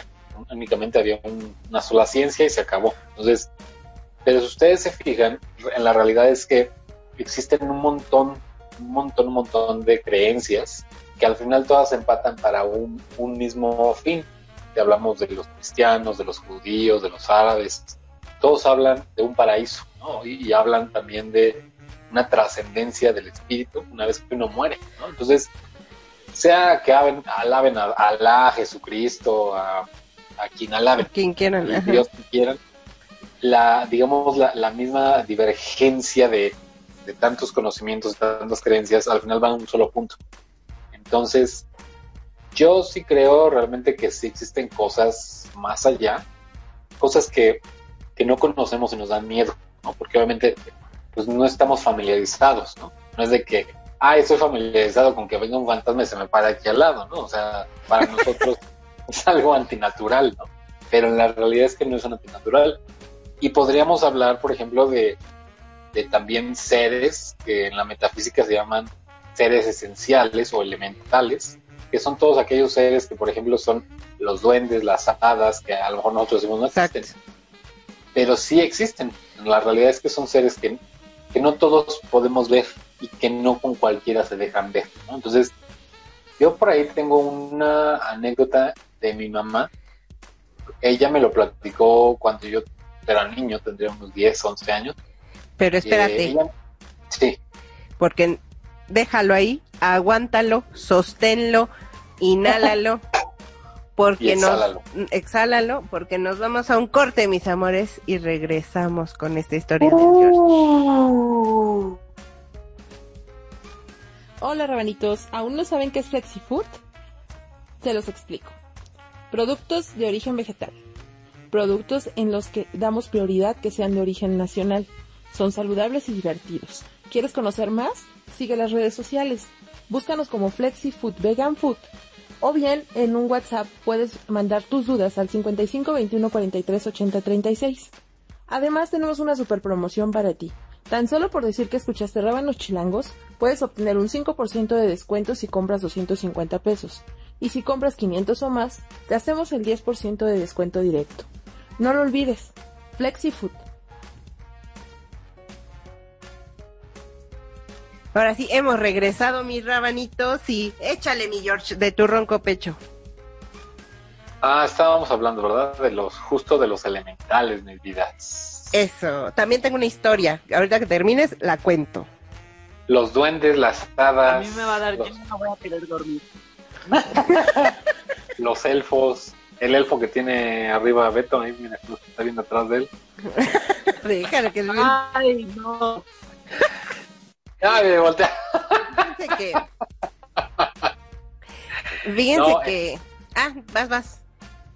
Únicamente había un- una sola ciencia y se acabó. Entonces, pero si ustedes se fijan, en la realidad es que existen un montón, un montón, un montón de creencias que al final todas empatan para un, mismo fin. Te hablamos de los cristianos, de los judíos, de los árabes. Todos hablan de un paraíso, ¿no? Y hablan también de una trascendencia del espíritu una vez que uno muere, ¿no? Entonces, sea que alaben, alaben a Alá, a Jesucristo, a, a quien alaben, Quien quieran. ajá. Dios que quieran, la, digamos, la, la misma divergencia de, de tantos conocimientos, de tantas creencias, al final van a un solo punto. Entonces, yo sí creo realmente que sí existen cosas más allá, cosas que, que no conocemos y nos dan miedo, ¿no? Porque obviamente, pues no estamos familiarizados, ¿no? No es de que, ah, estoy familiarizado con que venga un fantasma y se me para aquí al lado, ¿no? O sea, para nosotros es algo antinatural, ¿no? Pero la realidad es que no es antinatural. Y podríamos hablar, por ejemplo, de, de también seres que en la metafísica se llaman seres esenciales o elementales, que son todos aquellos seres que, por ejemplo, son los duendes, las hadas, que a lo mejor nosotros decimos no existen, Exacto. pero sí existen. La realidad es que son seres que, que no todos podemos ver y que no con cualquiera se dejan ver. ¿no? Entonces, yo por ahí tengo una anécdota de mi mamá. Ella me lo platicó cuando yo era niño, tendría unos 10, 11 años. Pero espérate, Eh, ella- sí, porque déjalo ahí, aguántalo, sosténlo, inhálalo, porque exhálalo. nos exhálalo, porque nos vamos a un corte, mis amores, y regresamos con esta historia de George. Hola rabanitos, ¿aún no saben qué es FlexiFood? Se los explico. Productos de origen vegetal. Productos en los que damos prioridad que sean de origen nacional. Son saludables y divertidos. ¿Quieres conocer más? Sigue las redes sociales. Búscanos como Flexi Food Vegan Food. O bien en un WhatsApp puedes mandar tus dudas al 55 21 43 80 36. Además tenemos una super promoción para ti. Tan solo por decir que escuchaste Rábanos Chilangos, puedes obtener un 5% de descuento si compras 250 pesos. Y si compras 500 o más, te hacemos el 10% de descuento directo. No lo olvides. FlexiFood. Ahora sí, hemos regresado, mis rabanitos, y échale, mi George, de tu ronco pecho. Ah, estábamos hablando, ¿verdad? De los, justo de los elementales, mis vidas. Eso, también tengo una historia. Ahorita que termines, la cuento. Los duendes, las hadas. A mí me va a dar, los, yo no voy a querer dormir. los elfos, el elfo que tiene arriba a Beto, ahí mira, lo está viendo atrás de él. Déjale que el Ay, no. Ay, me voltea. Fíjense que. Fíjense No, que. Ah, vas, vas.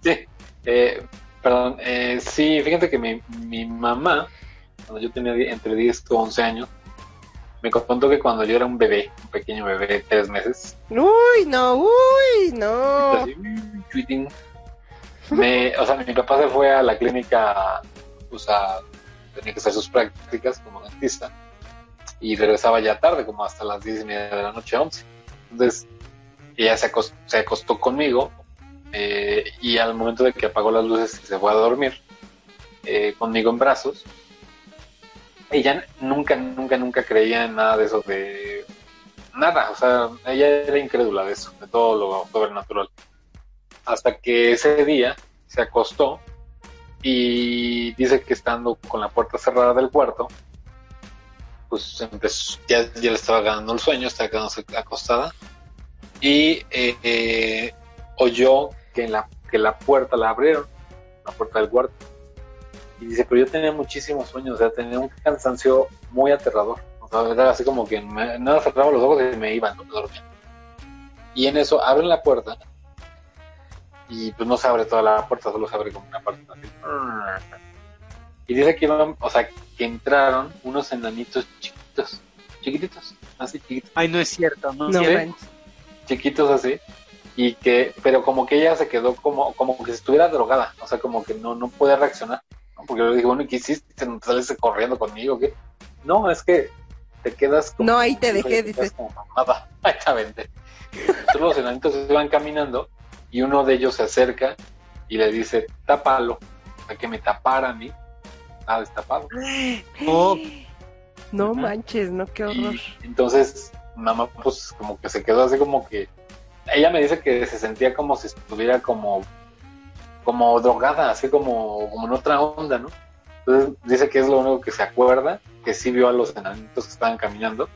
Sí, eh, perdón, eh, sí, fíjate que mi, mi mamá, cuando yo tenía entre 10 y 11 años, me contó que cuando yo era un bebé, un pequeño bebé de 3 meses, Uy, no, uy, no. así, me, o sea, mi papá se fue a la clínica, o sea, tenía que hacer sus prácticas como dentista, y regresaba ya tarde, como hasta las 10 y media de la noche, 11. Entonces, ella se acostó, conmigo, eh, y al momento de que apagó las luces se fue a dormir, eh, conmigo en brazos, ella nunca, nunca, nunca creía en nada de eso de nada, o sea, ella era incrédula de eso, de todo lo sobrenatural. Hasta que ese día se acostó y dice que estando con la puerta cerrada del cuarto, pues empezó, ya, ya le estaba ganando el sueño, estaba quedándose acostada y eh, eh, oyó que, la, que la puerta la abrieron, la puerta del cuarto. Y dice, pero yo tenía muchísimos sueños, o sea, tenía un cansancio muy aterrador. O sea, era así como que me, nada cerraba los ojos y me iban, no me dormía. Y en eso abren la puerta y pues no se abre toda la puerta, solo se abre como una parte así. Y dice que o sea, que entraron unos enanitos chiquitos, chiquititos, así chiquitos Ay, no es cierto, no, No es cierto. manches. chiquitos así y que pero como que ella se quedó como como que si estuviera drogada o sea como que no no puede reaccionar ¿no? porque le digo bueno ¿y ¿qué hiciste ¿No saliste corriendo conmigo qué no es que te quedas como No, ahí te dejé, te quedas dice. como mamada exactamente Entonces los enanitos iban caminando y uno de ellos se acerca y le dice tápalo o sea que me tapara a mí estaba destapado Oh. No manches, no, qué horror. y entonces mamá pues como que se quedó así como que ella me dice que se sentía como si estuviera como como drogada, así como, como en otra onda, ¿no? Entonces dice que es lo único que se acuerda, que sí vio a los enanitos que estaban caminando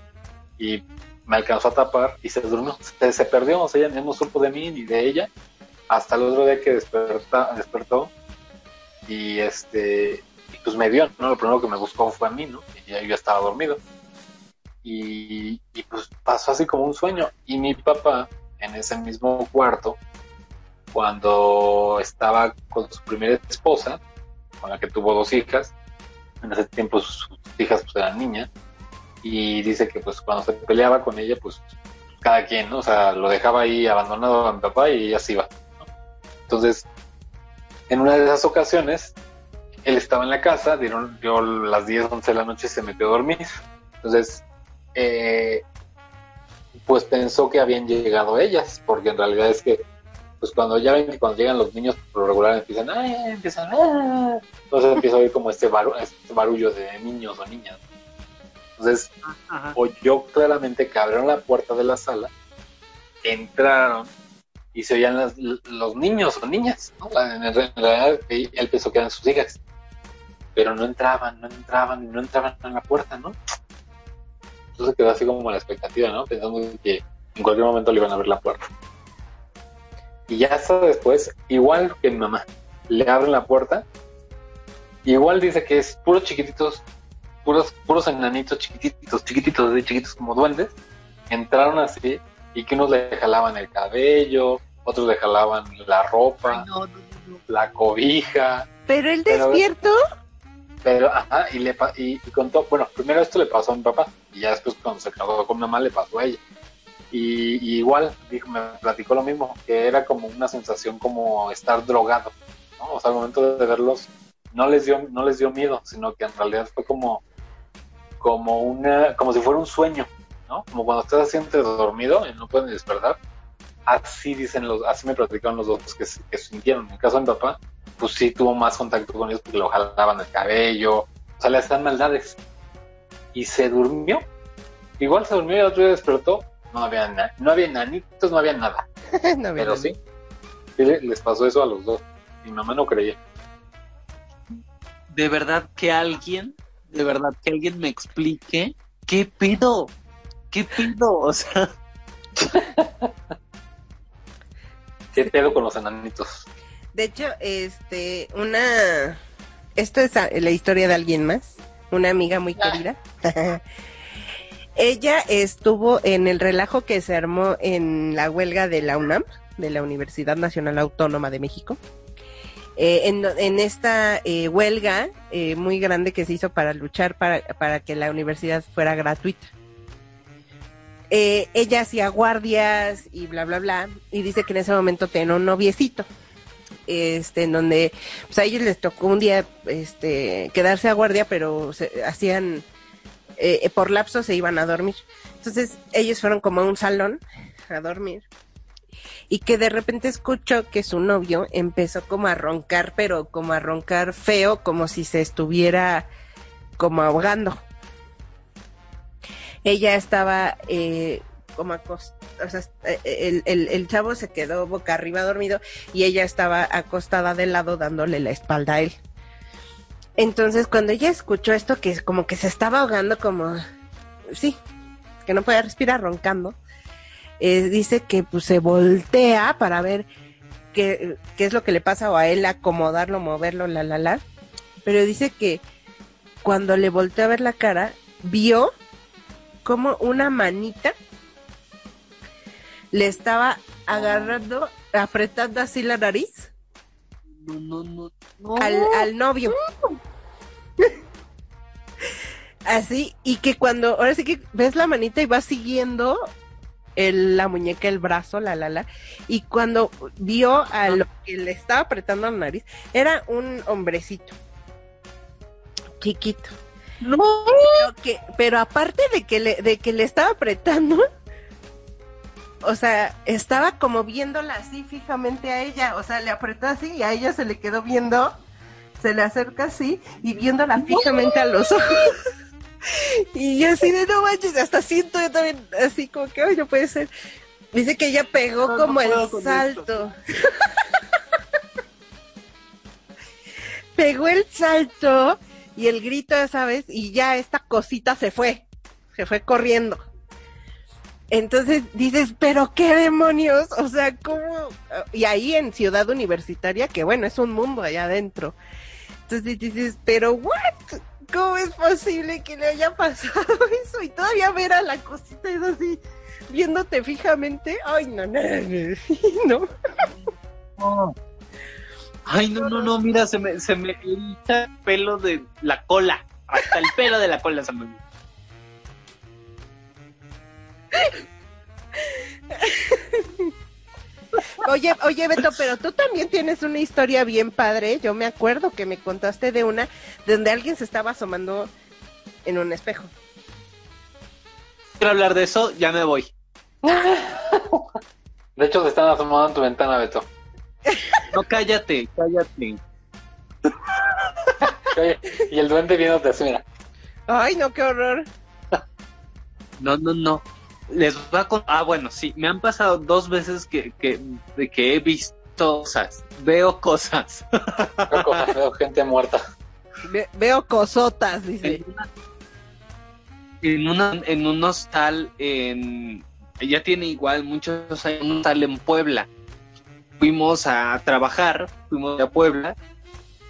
y me alcanzó a tapar y se durmió, se, se perdió, o sea, ella no supo de mí ni de ella hasta el otro día que desperta, despertó y este pues me vio, ¿no? Lo primero que me buscó fue a mí, ¿no? Y ya yo estaba dormido y, y pues pasó así como un sueño. Y mi papá, en ese mismo cuarto, cuando estaba con su primera esposa, con la que tuvo dos hijas, en ese tiempo sus hijas pues eran niñas, y dice que pues cuando se peleaba con ella, pues cada quien, ¿no? O sea, lo dejaba ahí abandonado a mi papá y ella se iba. ¿no? Entonces, en una de esas ocasiones, él estaba en la casa, dieron, dio las 10, 11 de la noche y se metió a dormir. Entonces, eh, pues pensó que habían llegado ellas, porque en realidad es que, pues cuando ya ven que cuando llegan los niños, por lo regular empiezan, "Ay", empiezan, "Ah". entonces empieza a oír como este, baru- este barullo de niños o niñas. Entonces, Ajá. oyó claramente que abrieron la puerta de la sala, entraron y se oían las- los niños o niñas, ¿no? En, realidad él pensó que eran sus hijas, pero no entraban, no entraban no entraban en la puerta, ¿no? Entonces quedó así como la expectativa, ¿no? Pensando que en cualquier momento le iban a abrir la puerta. Y ya hasta después, igual que mi mamá, le abren la puerta, igual dice que es puros chiquititos, puros, puros enanitos chiquititos, chiquititos, de chiquitos como duendes, entraron así y que unos le jalaban el cabello, otros le jalaban la ropa, Ay, no, no, no, no. la cobija, Pero él despierto. pero ajá, y le y, y contó, bueno, primero esto le pasó a mi papá, y ya después cuando se casó con mi mamá le pasó a ella. Y, y igual, dijo, me platicó lo mismo, que era como una sensación como estar drogado, ¿no? O sea, al momento de verlos, no les dio, no les dio miedo, sino que en realidad fue como, como una, como si fuera un sueño, ¿no? Como cuando estás así entre dormido y no pueden despertar. Así dicen los, así me platicaron los dos que, que sintieron. En el caso de mi papá, pues sí tuvo más contacto con ellos porque lo jalaban el cabello, o sea, le hacían maldades. Y se durmió. Igual se durmió y el otro día despertó. No había, na- no había nanitos, no había nada. no, Pero sí, sí le- les pasó eso a los dos. Mi mamá no creía. De verdad que alguien, de verdad que alguien me explique qué pedo, qué pedo, o sea, ¿Qué pedo con los enanitos? De hecho, este, una, esto es a- la historia de alguien más, una amiga muy querida. Ella estuvo en el relajo que se armó en la huelga de la UNAM, de la Universidad Nacional Autónoma de México. Eh, en, en esta eh, huelga eh, muy grande que se hizo para luchar para, para que la universidad fuera gratuita. Eh, ella hacía guardias y bla, bla, bla, y dice que en ese momento tenía un noviecito este, en donde pues, a ellos les tocó un día este, quedarse a guardia, pero se, hacían, eh, por lapso se iban a dormir. Entonces ellos fueron como a un salón a dormir y que de repente escuchó que su novio empezó como a roncar, pero como a roncar feo, como si se estuviera como ahogando. Ella estaba eh, como acostada, o sea, eh, el, el, el chavo se quedó boca arriba dormido y ella estaba acostada de lado dándole la espalda a él. Entonces cuando ella escuchó esto que como que se estaba ahogando como, sí, que no podía respirar roncando, eh, dice que pues se voltea para ver qué, qué es lo que le pasa o a él acomodarlo, moverlo, la la la. Pero dice que cuando le volteó a ver la cara, vio como una manita le estaba agarrando, apretando así la nariz no, no, no, no. al, al novio. Así, y que cuando, ahora sí que ves la manita y va siguiendo el, la muñeca, el brazo, la la la, y cuando vio a lo que le estaba apretando la nariz, era un hombrecito, chiquito. No. Pero, que, pero aparte de que, le, de que le estaba apretando, o sea, estaba como viéndola así fijamente a ella, o sea, le apretó así y a ella se le quedó viendo, se le acerca así y viéndola fijamente a los ojos. Y yo así de no manches, hasta siento yo también así como que, no puede ser. Dice que ella pegó No, como el salto. pegó el salto y el grito, ¿sabes? Y ya esta cosita se fue, se fue corriendo. Entonces dices, pero qué demonios, o sea, ¿cómo? Y ahí en Ciudad Universitaria, que bueno, es un mundo allá adentro. Entonces dices, pero what? ¿Cómo es posible que le haya pasado eso? Y todavía ver a la cosita es así, viéndote fijamente. Ay, no, no, no. no. Ay, no, no, no, mira, se me, se me el pelo de la cola. Hasta el pelo de la cola se me. Oye, oye, Beto, pero tú también tienes una historia bien padre. Yo me acuerdo que me contaste de una donde alguien se estaba asomando en un espejo. Quiero hablar de eso, ya me voy. De hecho, se están asomando en tu ventana, Beto. No, cállate, cállate. Y el duende viéndote así, mira. Ay, no, qué horror. No, no, no. Les voy a contar. Ah, bueno, sí, me han pasado dos veces que, que, que he visto cosas. Veo cosas. Veo cosas, veo gente muerta. Ve- veo cosotas, dice. En, una- en, una- en un hostal en. Ya tiene igual muchos años, un hostal en Puebla. Fuimos a trabajar, fuimos a Puebla,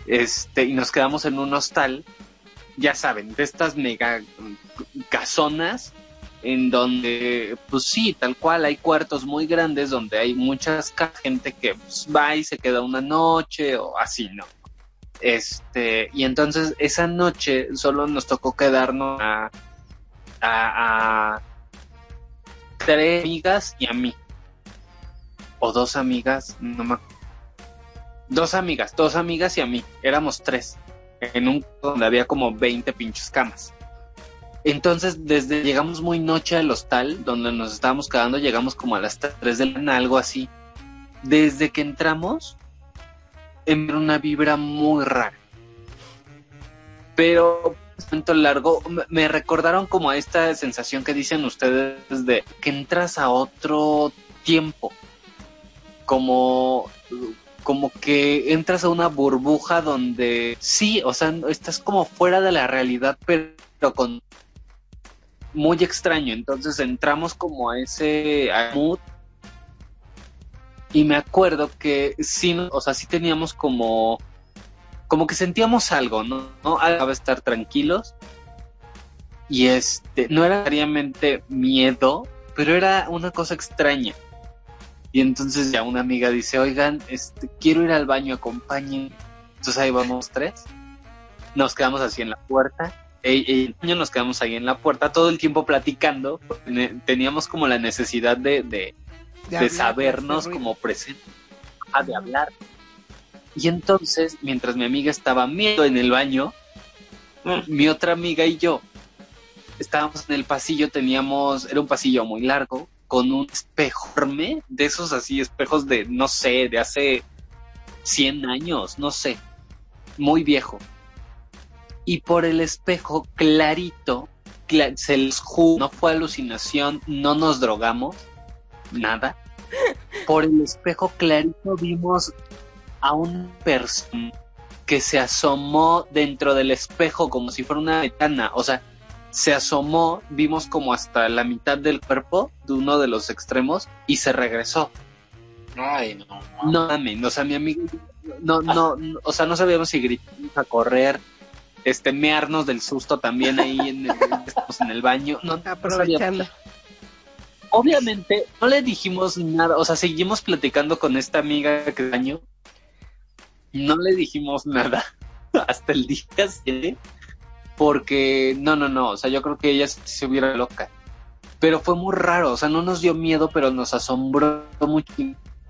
este, y nos quedamos en un hostal, ya saben, de estas mega casonas, en donde, pues sí, tal cual, hay cuartos muy grandes donde hay mucha gente que pues, va y se queda una noche o así, ¿no? Este, y entonces esa noche solo nos tocó quedarnos a, a, tres amigas y a mí. O dos amigas, no me acuerdo. Dos amigas, dos amigas y a mí. Éramos tres. En un donde había como 20 pinches camas. Entonces, desde llegamos muy noche al hostal donde nos estábamos quedando, llegamos como a las 3 de la mañana, algo así. Desde que entramos, en una vibra muy rara. Pero momento largo, me recordaron como a esta sensación que dicen ustedes de que entras a otro tiempo. Como como que entras a una burbuja donde sí, o sea, estás como fuera de la realidad, pero con muy extraño. Entonces entramos como a ese mood y me acuerdo que sí, o sea, sí teníamos como como que sentíamos algo, ¿no? ¿No? Algo estar tranquilos. Y este, no era necesariamente miedo, pero era una cosa extraña. Y entonces ya una amiga dice, oigan, este, quiero ir al baño, acompañen. Entonces ahí vamos tres. Nos quedamos así en la puerta. El baño nos quedamos ahí en la puerta todo el tiempo platicando. Teníamos como la necesidad de, de, de, sabernos como presentes, ah, de hablar. Y entonces, mientras mi amiga estaba miedo en el baño, mi otra amiga y yo estábamos en el pasillo, teníamos, era un pasillo muy largo, con un espejo enorme, de esos así, espejos de, no sé, de hace 100 años, no sé, muy viejo. Y por el espejo clarito, cla- se los juro, no fue alucinación, no nos drogamos, nada. Por el espejo clarito vimos a una persona que se asomó dentro del espejo como si fuera una ventana, o sea, se asomó, vimos como hasta la mitad del cuerpo de uno de los extremos y se regresó. Ay, no. No mames, o sea, mi amigo, no, no, no, o sea, no sabíamos si gritarnos a correr, este, mearnos del susto también ahí en el, estamos en el baño. No. Aprovechando. Obviamente, no le dijimos nada, o sea, seguimos platicando con esta amiga que daño. No le dijimos nada hasta el día siguiente, porque no, no, no, o sea, yo creo que ella se hubiera loca. Pero fue muy raro, o sea, no nos dio miedo, pero nos asombró mucho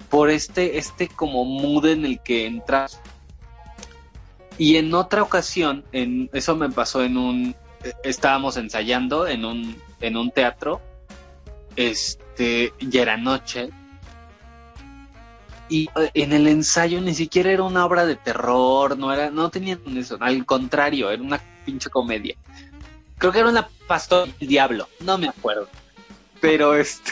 por este, este como mood en el que entras. Y en otra ocasión, en, eso me pasó en un, eh, estábamos ensayando en un, en un teatro este, ya era noche. Y eh, en el ensayo ni siquiera era una obra de terror, no era, no tenían eso, al contrario, era una pinche comedia. Creo que era una pastor del diablo, no me acuerdo. Pero este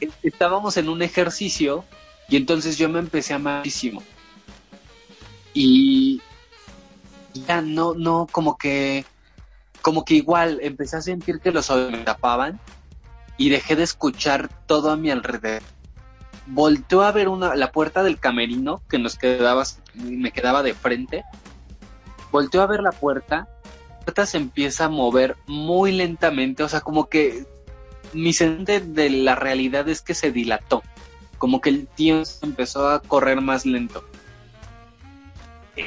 estábamos en un ejercicio y entonces yo me empecé a amar muchísimo. Y ya no, no, como que, como que igual empecé a sentir que los oídos me tapaban y dejé de escuchar todo a mi alrededor. Volteó a ver una, la puerta del camerino que nos quedaba, me quedaba de frente. Volteó a ver la puerta. La puerta se empieza a mover muy lentamente, o sea, como que mi sentido de la realidad es que se dilató. Como que el tiempo empezó a correr más lento.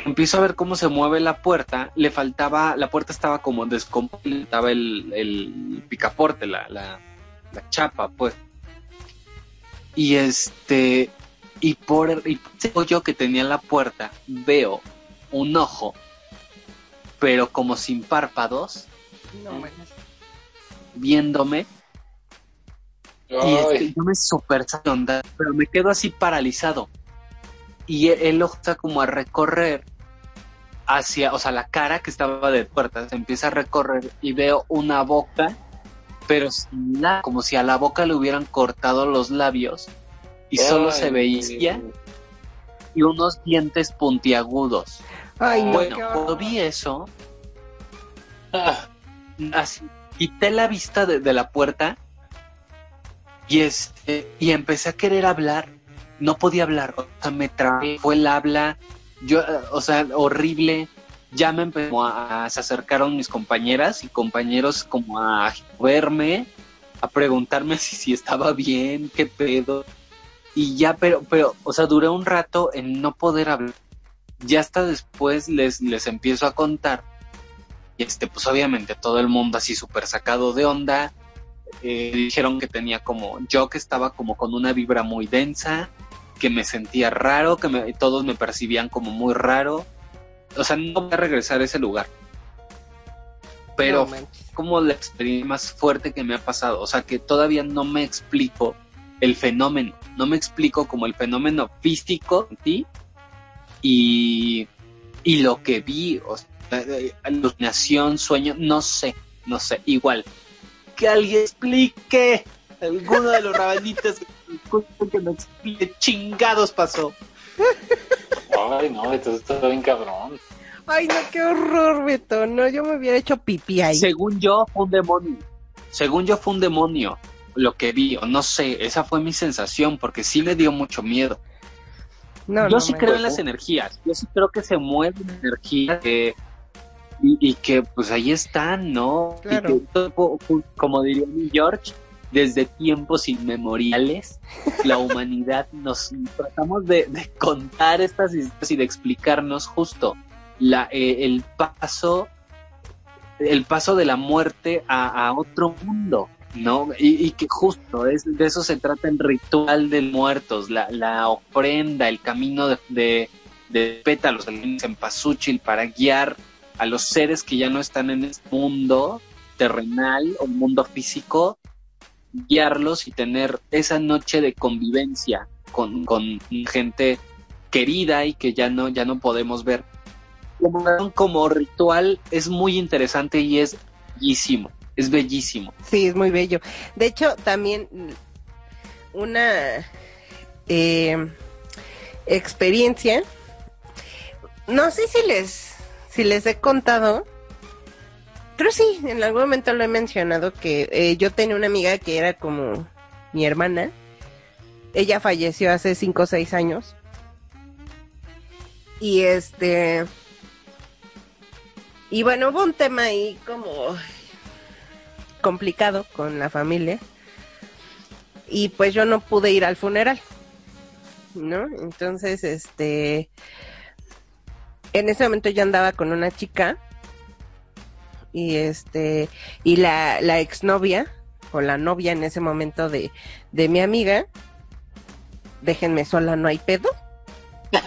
Empiezo a ver cómo se mueve la puerta. Le faltaba, la puerta estaba como descompuesta, estaba el, el picaporte, la, la, la chapa, pues. Y este, y por y hoyo que tenía en la puerta, veo un ojo, pero como sin párpados, No, viéndome. Y este, yo me super onda, pero me quedo así paralizado. Y el, el ojo está como a recorrer hacia, o sea, la cara que estaba de puerta se empieza a recorrer y veo una boca, pero sin la, como si a la boca le hubieran cortado los labios y solo se veía y unos dientes puntiagudos. Ay, no, Bueno, cuando vi eso, ah, así, quité la vista de, de la puerta y este y empecé a querer hablar no podía hablar o sea me trabé fue el habla yo o sea horrible ya me empezó a, se acercaron mis compañeras y compañeros como a verme, a preguntarme si, si estaba bien, qué pedo. Y ya, pero, pero, o sea, duré un rato en no poder hablar. Ya hasta después les, les empiezo a contar. Y este, pues obviamente todo el mundo así súper sacado de onda. Eh, dijeron que tenía como, yo que estaba como con una vibra muy densa, que me sentía raro, que me, todos me percibían como muy raro. O sea, no voy a regresar a ese lugar. Pero No como la experiencia más fuerte que me ha pasado. O sea, que todavía no me explico el fenómeno. No me explico como el fenómeno físico en ti y, y lo que vi. O sea, alucinación, sueño, no sé, no sé. Igual. Que alguien explique. Alguno de los rabanitos que me explique. Chingados pasó. Ay, no, entonces está bien cabrón. Ay, no, qué horror, Beto. No, yo me hubiera hecho pipí ahí. Según yo, fue un demonio. Según yo, fue un demonio lo que vi, o no sé, esa fue mi sensación, porque sí me dio mucho miedo. No, yo no, sí creo en las energías, yo sí creo que se mueven energías que- y, y que pues ahí están, ¿no? Claro. Y que, como diría mi George, desde tiempos inmemoriales, la humanidad nos tratamos de, de contar estas historias y de explicarnos justo la, eh, el paso el paso de la muerte a, a otro mundo, ¿no? Y, y que justo es, de eso se trata el ritual de muertos, la, la ofrenda, el camino de, de, de pétalos en cempasúchil para guiar a los seres que ya no están en este mundo terrenal o mundo físico, guiarlos y tener esa noche de convivencia con, con gente querida y que ya no, ya no podemos ver. Como, como ritual es muy interesante y es bellísimo, es bellísimo. Sí, es muy bello. De hecho, también una eh, experiencia. No sé si les, si les he contado. Creo sí, en algún momento lo he mencionado que eh, yo tenía una amiga que era como mi hermana. Ella falleció hace cinco o seis años. Y este. Y bueno, hubo un tema ahí como complicado con la familia. Y pues yo no pude ir al funeral. ¿No? Entonces, este. En ese momento yo andaba con una chica. Y este. Y la, la exnovia. O la novia en ese momento de, de mi amiga. Déjenme sola, no hay pedo.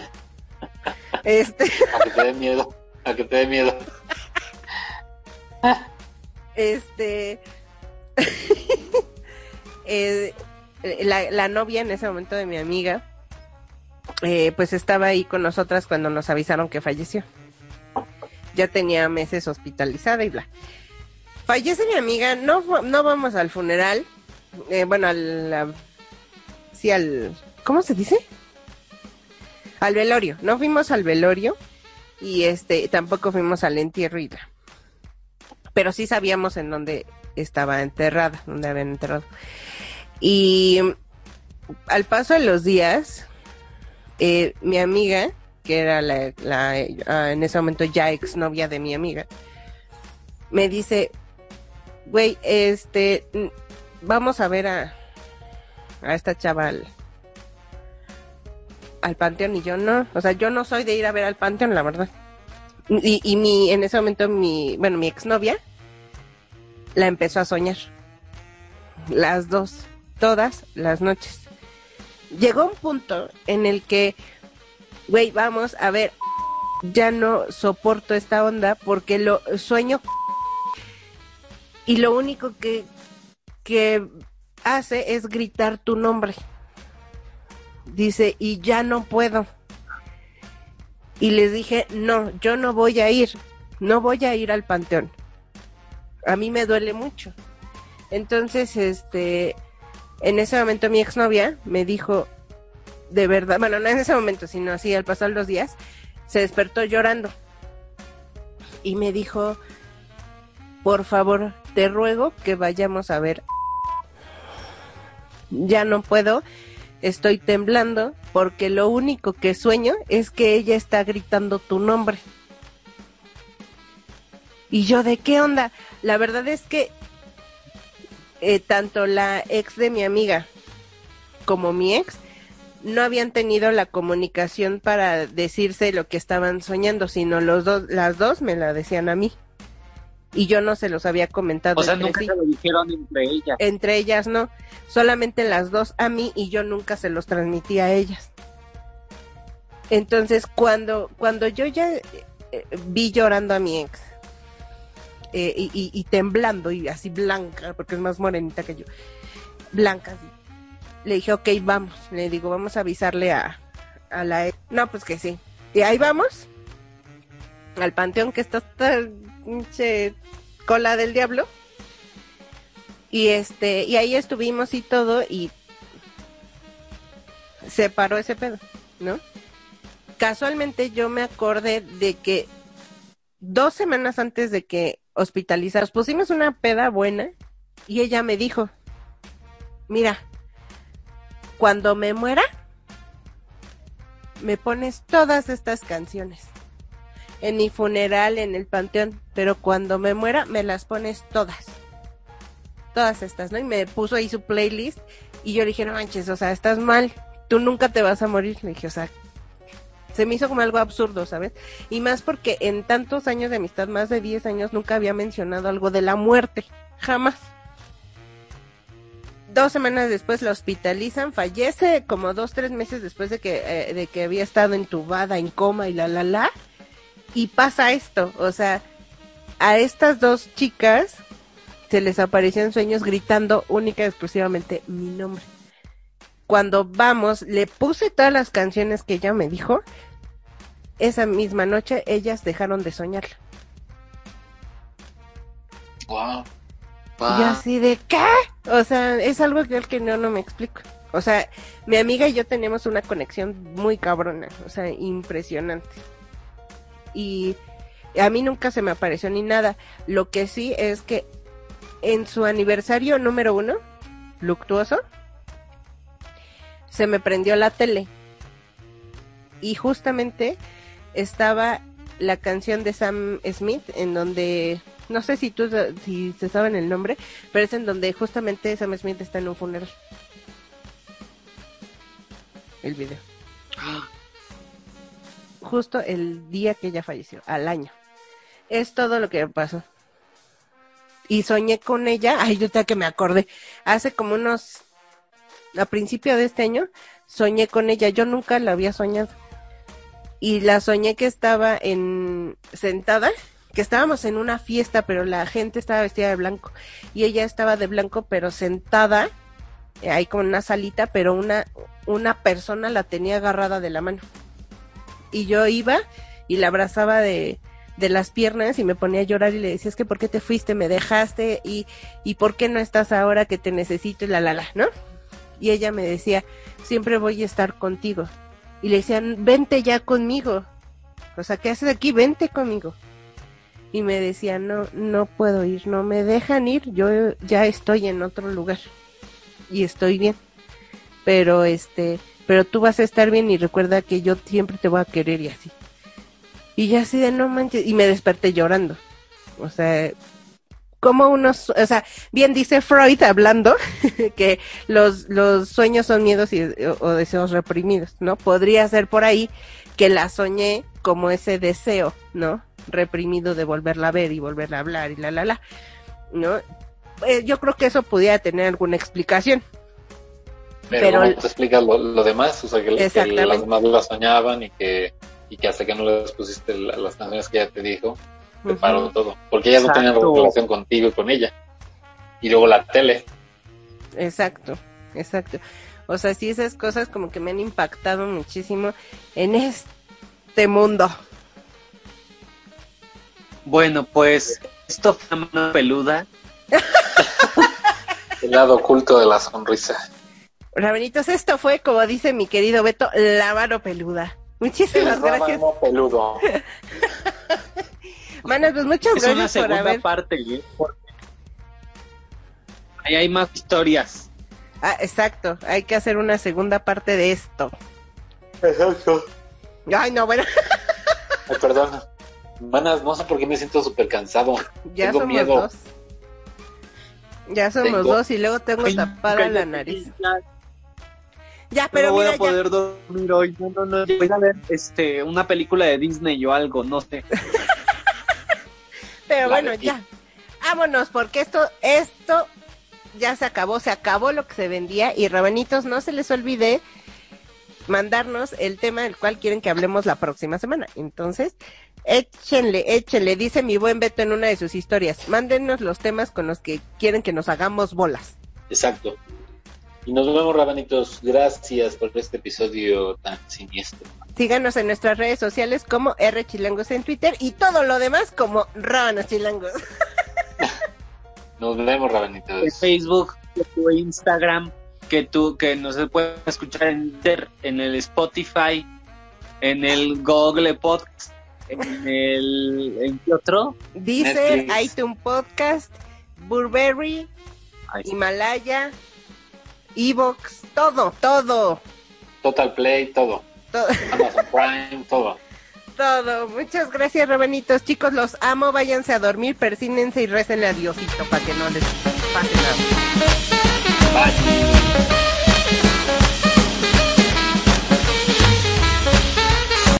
Este. A que te dé miedo. A que te dé miedo. Este. eh, la, la novia en ese momento de mi amiga, eh, pues estaba ahí con nosotras cuando nos avisaron que falleció. Ya tenía meses hospitalizada y bla. Fallece mi amiga, no, no vamos al funeral. eh, bueno, al. sí, al. ¿Cómo se dice? Al velorio. No fuimos al velorio y este tampoco fuimos al entierro y bla pero sí sabíamos en dónde estaba enterrada, dónde habían enterrado. Y al paso de los días, eh, mi amiga, que era la, ah, en ese momento ya exnovia de mi amiga, me dice, güey, este, vamos a ver a, a esta chava al, al panteón y yo no, o sea, yo no soy de ir a ver al panteón, la verdad. Y, y mi, en ese momento mi, bueno, mi exnovia la empezó a soñar. Las dos, todas las noches. Llegó un punto en el que, güey, vamos a ver, ya no soporto esta onda porque lo sueño y lo único que, que hace es gritar tu nombre. Dice, y ya no puedo. Y les dije, no, yo no voy a ir, no voy a ir al panteón. A mí me duele mucho. Entonces, este, en ese momento mi exnovia me dijo, de verdad, bueno, no en ese momento, sino así al pasar los días, se despertó llorando. Y me dijo, por favor, te ruego que vayamos a ver. Ya no puedo, estoy temblando porque lo único que sueño es que ella está gritando tu nombre. Y yo, ¿de qué onda? La verdad es que eh, tanto la ex de mi amiga como mi ex no habían tenido la comunicación para decirse lo que estaban soñando, sino los dos, las dos me la decían a mí. Y yo no se los había comentado. O sea, entre nunca sí. se lo dijeron entre ellas. Entre ellas no, solamente las dos a mí y yo nunca se los transmití a ellas. Entonces, cuando, cuando yo ya eh, vi llorando a mi ex eh, y, y- y temblando y así blanca, porque es más morenita que yo, blanca así, le dije, ok, vamos, le digo, vamos a avisarle a, a la ex. No, pues que sí. Y ahí vamos, al panteón que está hasta pinche cola del diablo. Y este, y ahí estuvimos y todo, y se paró ese pedo, ¿no? Casualmente yo me acordé de que dos semanas antes de que hospitalizaros pusimos una peda buena y ella me dijo, mira, cuando me muera, me pones todas estas canciones en mi funeral, en el panteón, pero cuando me muera me las pones todas. Todas estas, ¿no? Y me puso ahí su playlist y yo le dije, no manches, o sea, estás mal, tú nunca te vas a morir. Le dije, o sea, se me hizo como algo absurdo, ¿sabes? Y más porque en tantos años de amistad, más de 10 años, nunca había mencionado algo de la muerte, jamás. Dos semanas después la hospitalizan, fallece como dos, tres meses después de que, eh, de que había estado entubada, en coma y la, la, la. Y pasa esto, o sea, a estas dos chicas se les apareció sueños gritando única y exclusivamente mi nombre. Cuando vamos, le puse todas las canciones que ella me dijo. Esa misma noche ellas dejaron de soñarla. Wow. Y yo así de ¿qué? O sea, es algo que, que no, no me explico. O sea, mi amiga y yo tenemos una conexión muy cabrona, o sea, impresionante. Y a mí nunca se me apareció ni nada. Lo que sí es que en su aniversario número uno, luctuoso, se me prendió la tele. Y justamente estaba la canción de Sam Smith en donde no sé si tú si se saben el nombre, pero es en donde justamente Sam Smith está en un funeral. El video. Justo el día que ella falleció, al año. Es todo lo que pasó. Y soñé con ella, ay, yo te que me acordé, hace como unos, a principio de este año, soñé con ella, yo nunca la había soñado. Y la soñé que estaba en, sentada, que estábamos en una fiesta, pero la gente estaba vestida de blanco. Y ella estaba de blanco, pero sentada, eh, ahí como en una salita, pero una, una persona la tenía agarrada de la mano. Y yo iba y la abrazaba de, de las piernas y me ponía a llorar y le decía, es que ¿por qué te fuiste? Me dejaste y, y ¿por qué no estás ahora que te necesito? Y la, la, la, ¿no? Y ella me decía, siempre voy a estar contigo. Y le decían, vente ya conmigo. O sea, ¿qué haces aquí? Vente conmigo. Y me decía, no, no puedo ir, no me dejan ir, yo ya estoy en otro lugar. Y estoy bien. Pero este, pero tú vas a estar bien y recuerda que yo siempre te voy a querer y así. Y ya así de no manches, y me desperté llorando. O sea, como unos, o sea, bien dice Freud hablando que los, los sueños son miedos y, o, o deseos reprimidos, ¿no? Podría ser por ahí que la soñé como ese deseo, ¿no? Reprimido de volverla a ver y volverla a hablar y la, la, la, ¿no? Eh, yo creo que eso pudiera tener alguna explicación. Pero, Pero- ¿cómo te explicas lo, lo demás? O sea, que, las demás la soñaban y que, y que hasta que no les pusiste la- las canciones que ella te dijo, te Ujú. paró todo. Porque ellas no tenían Exacto. relación contigo y con ella. Y luego la tele. Exacto, exacto. O sea, sí, esas cosas como que me han impactado muchísimo en este mundo. Bueno, pues esto fue una mano peluda. El lado oculto de la sonrisa. Rabenitos, esto fue, como dice mi querido Beto, la mano peluda. Muchísimas El gracias. rábano peludo. Manos, pues muchas Es una gracias por segunda haber. parte. ¿eh? Ahí hay más historias. Ah, exacto, hay que hacer una segunda parte de esto. Exacto. Ay, no, bueno. Ay, perdón. Manas, no sé por qué me siento súper cansado. Ya Tengo somos miedo. dos. Ya somos Tengo- dos y luego tengo Ay, tapada la nariz. ya, Ya, no pero voy mira, a poder dormir hoy. No, no, no. Voy a ver este, una película de Disney o algo, no sé. ya. Pero La bueno, ya. Vámonos, porque esto, esto ya se acabó, se acabó lo que se vendía. Y Rabanitos, no se les olvide mandarnos el tema del cual quieren que hablemos la próxima semana. Entonces, échenle, échenle, dice mi buen Beto en una de sus historias. Mándenos los temas con los que quieren que nos hagamos bolas. Exacto. Y nos vemos, rabanitos. Gracias por este episodio tan siniestro. Síganos en nuestras redes sociales como R Chilangos en Twitter y todo lo demás como Rábanos Chilangos. Nos vemos, En rabanitos. Facebook, que tu Instagram, que tú, que nos pueden escuchar en Twitter, en el Spotify, en el Google Podcast, en el, ¿en qué otro? Netflix. iTunes Podcast, Burberry, Ay. Himalaya, Evox, todo, todo, Total Play, todo. todo, Amazon Prime, todo. todo. Muchas gracias, Rabanitos. Chicos, los amo. Váyanse a dormir, persínense y recen a Diosito para que no les pase nada. 开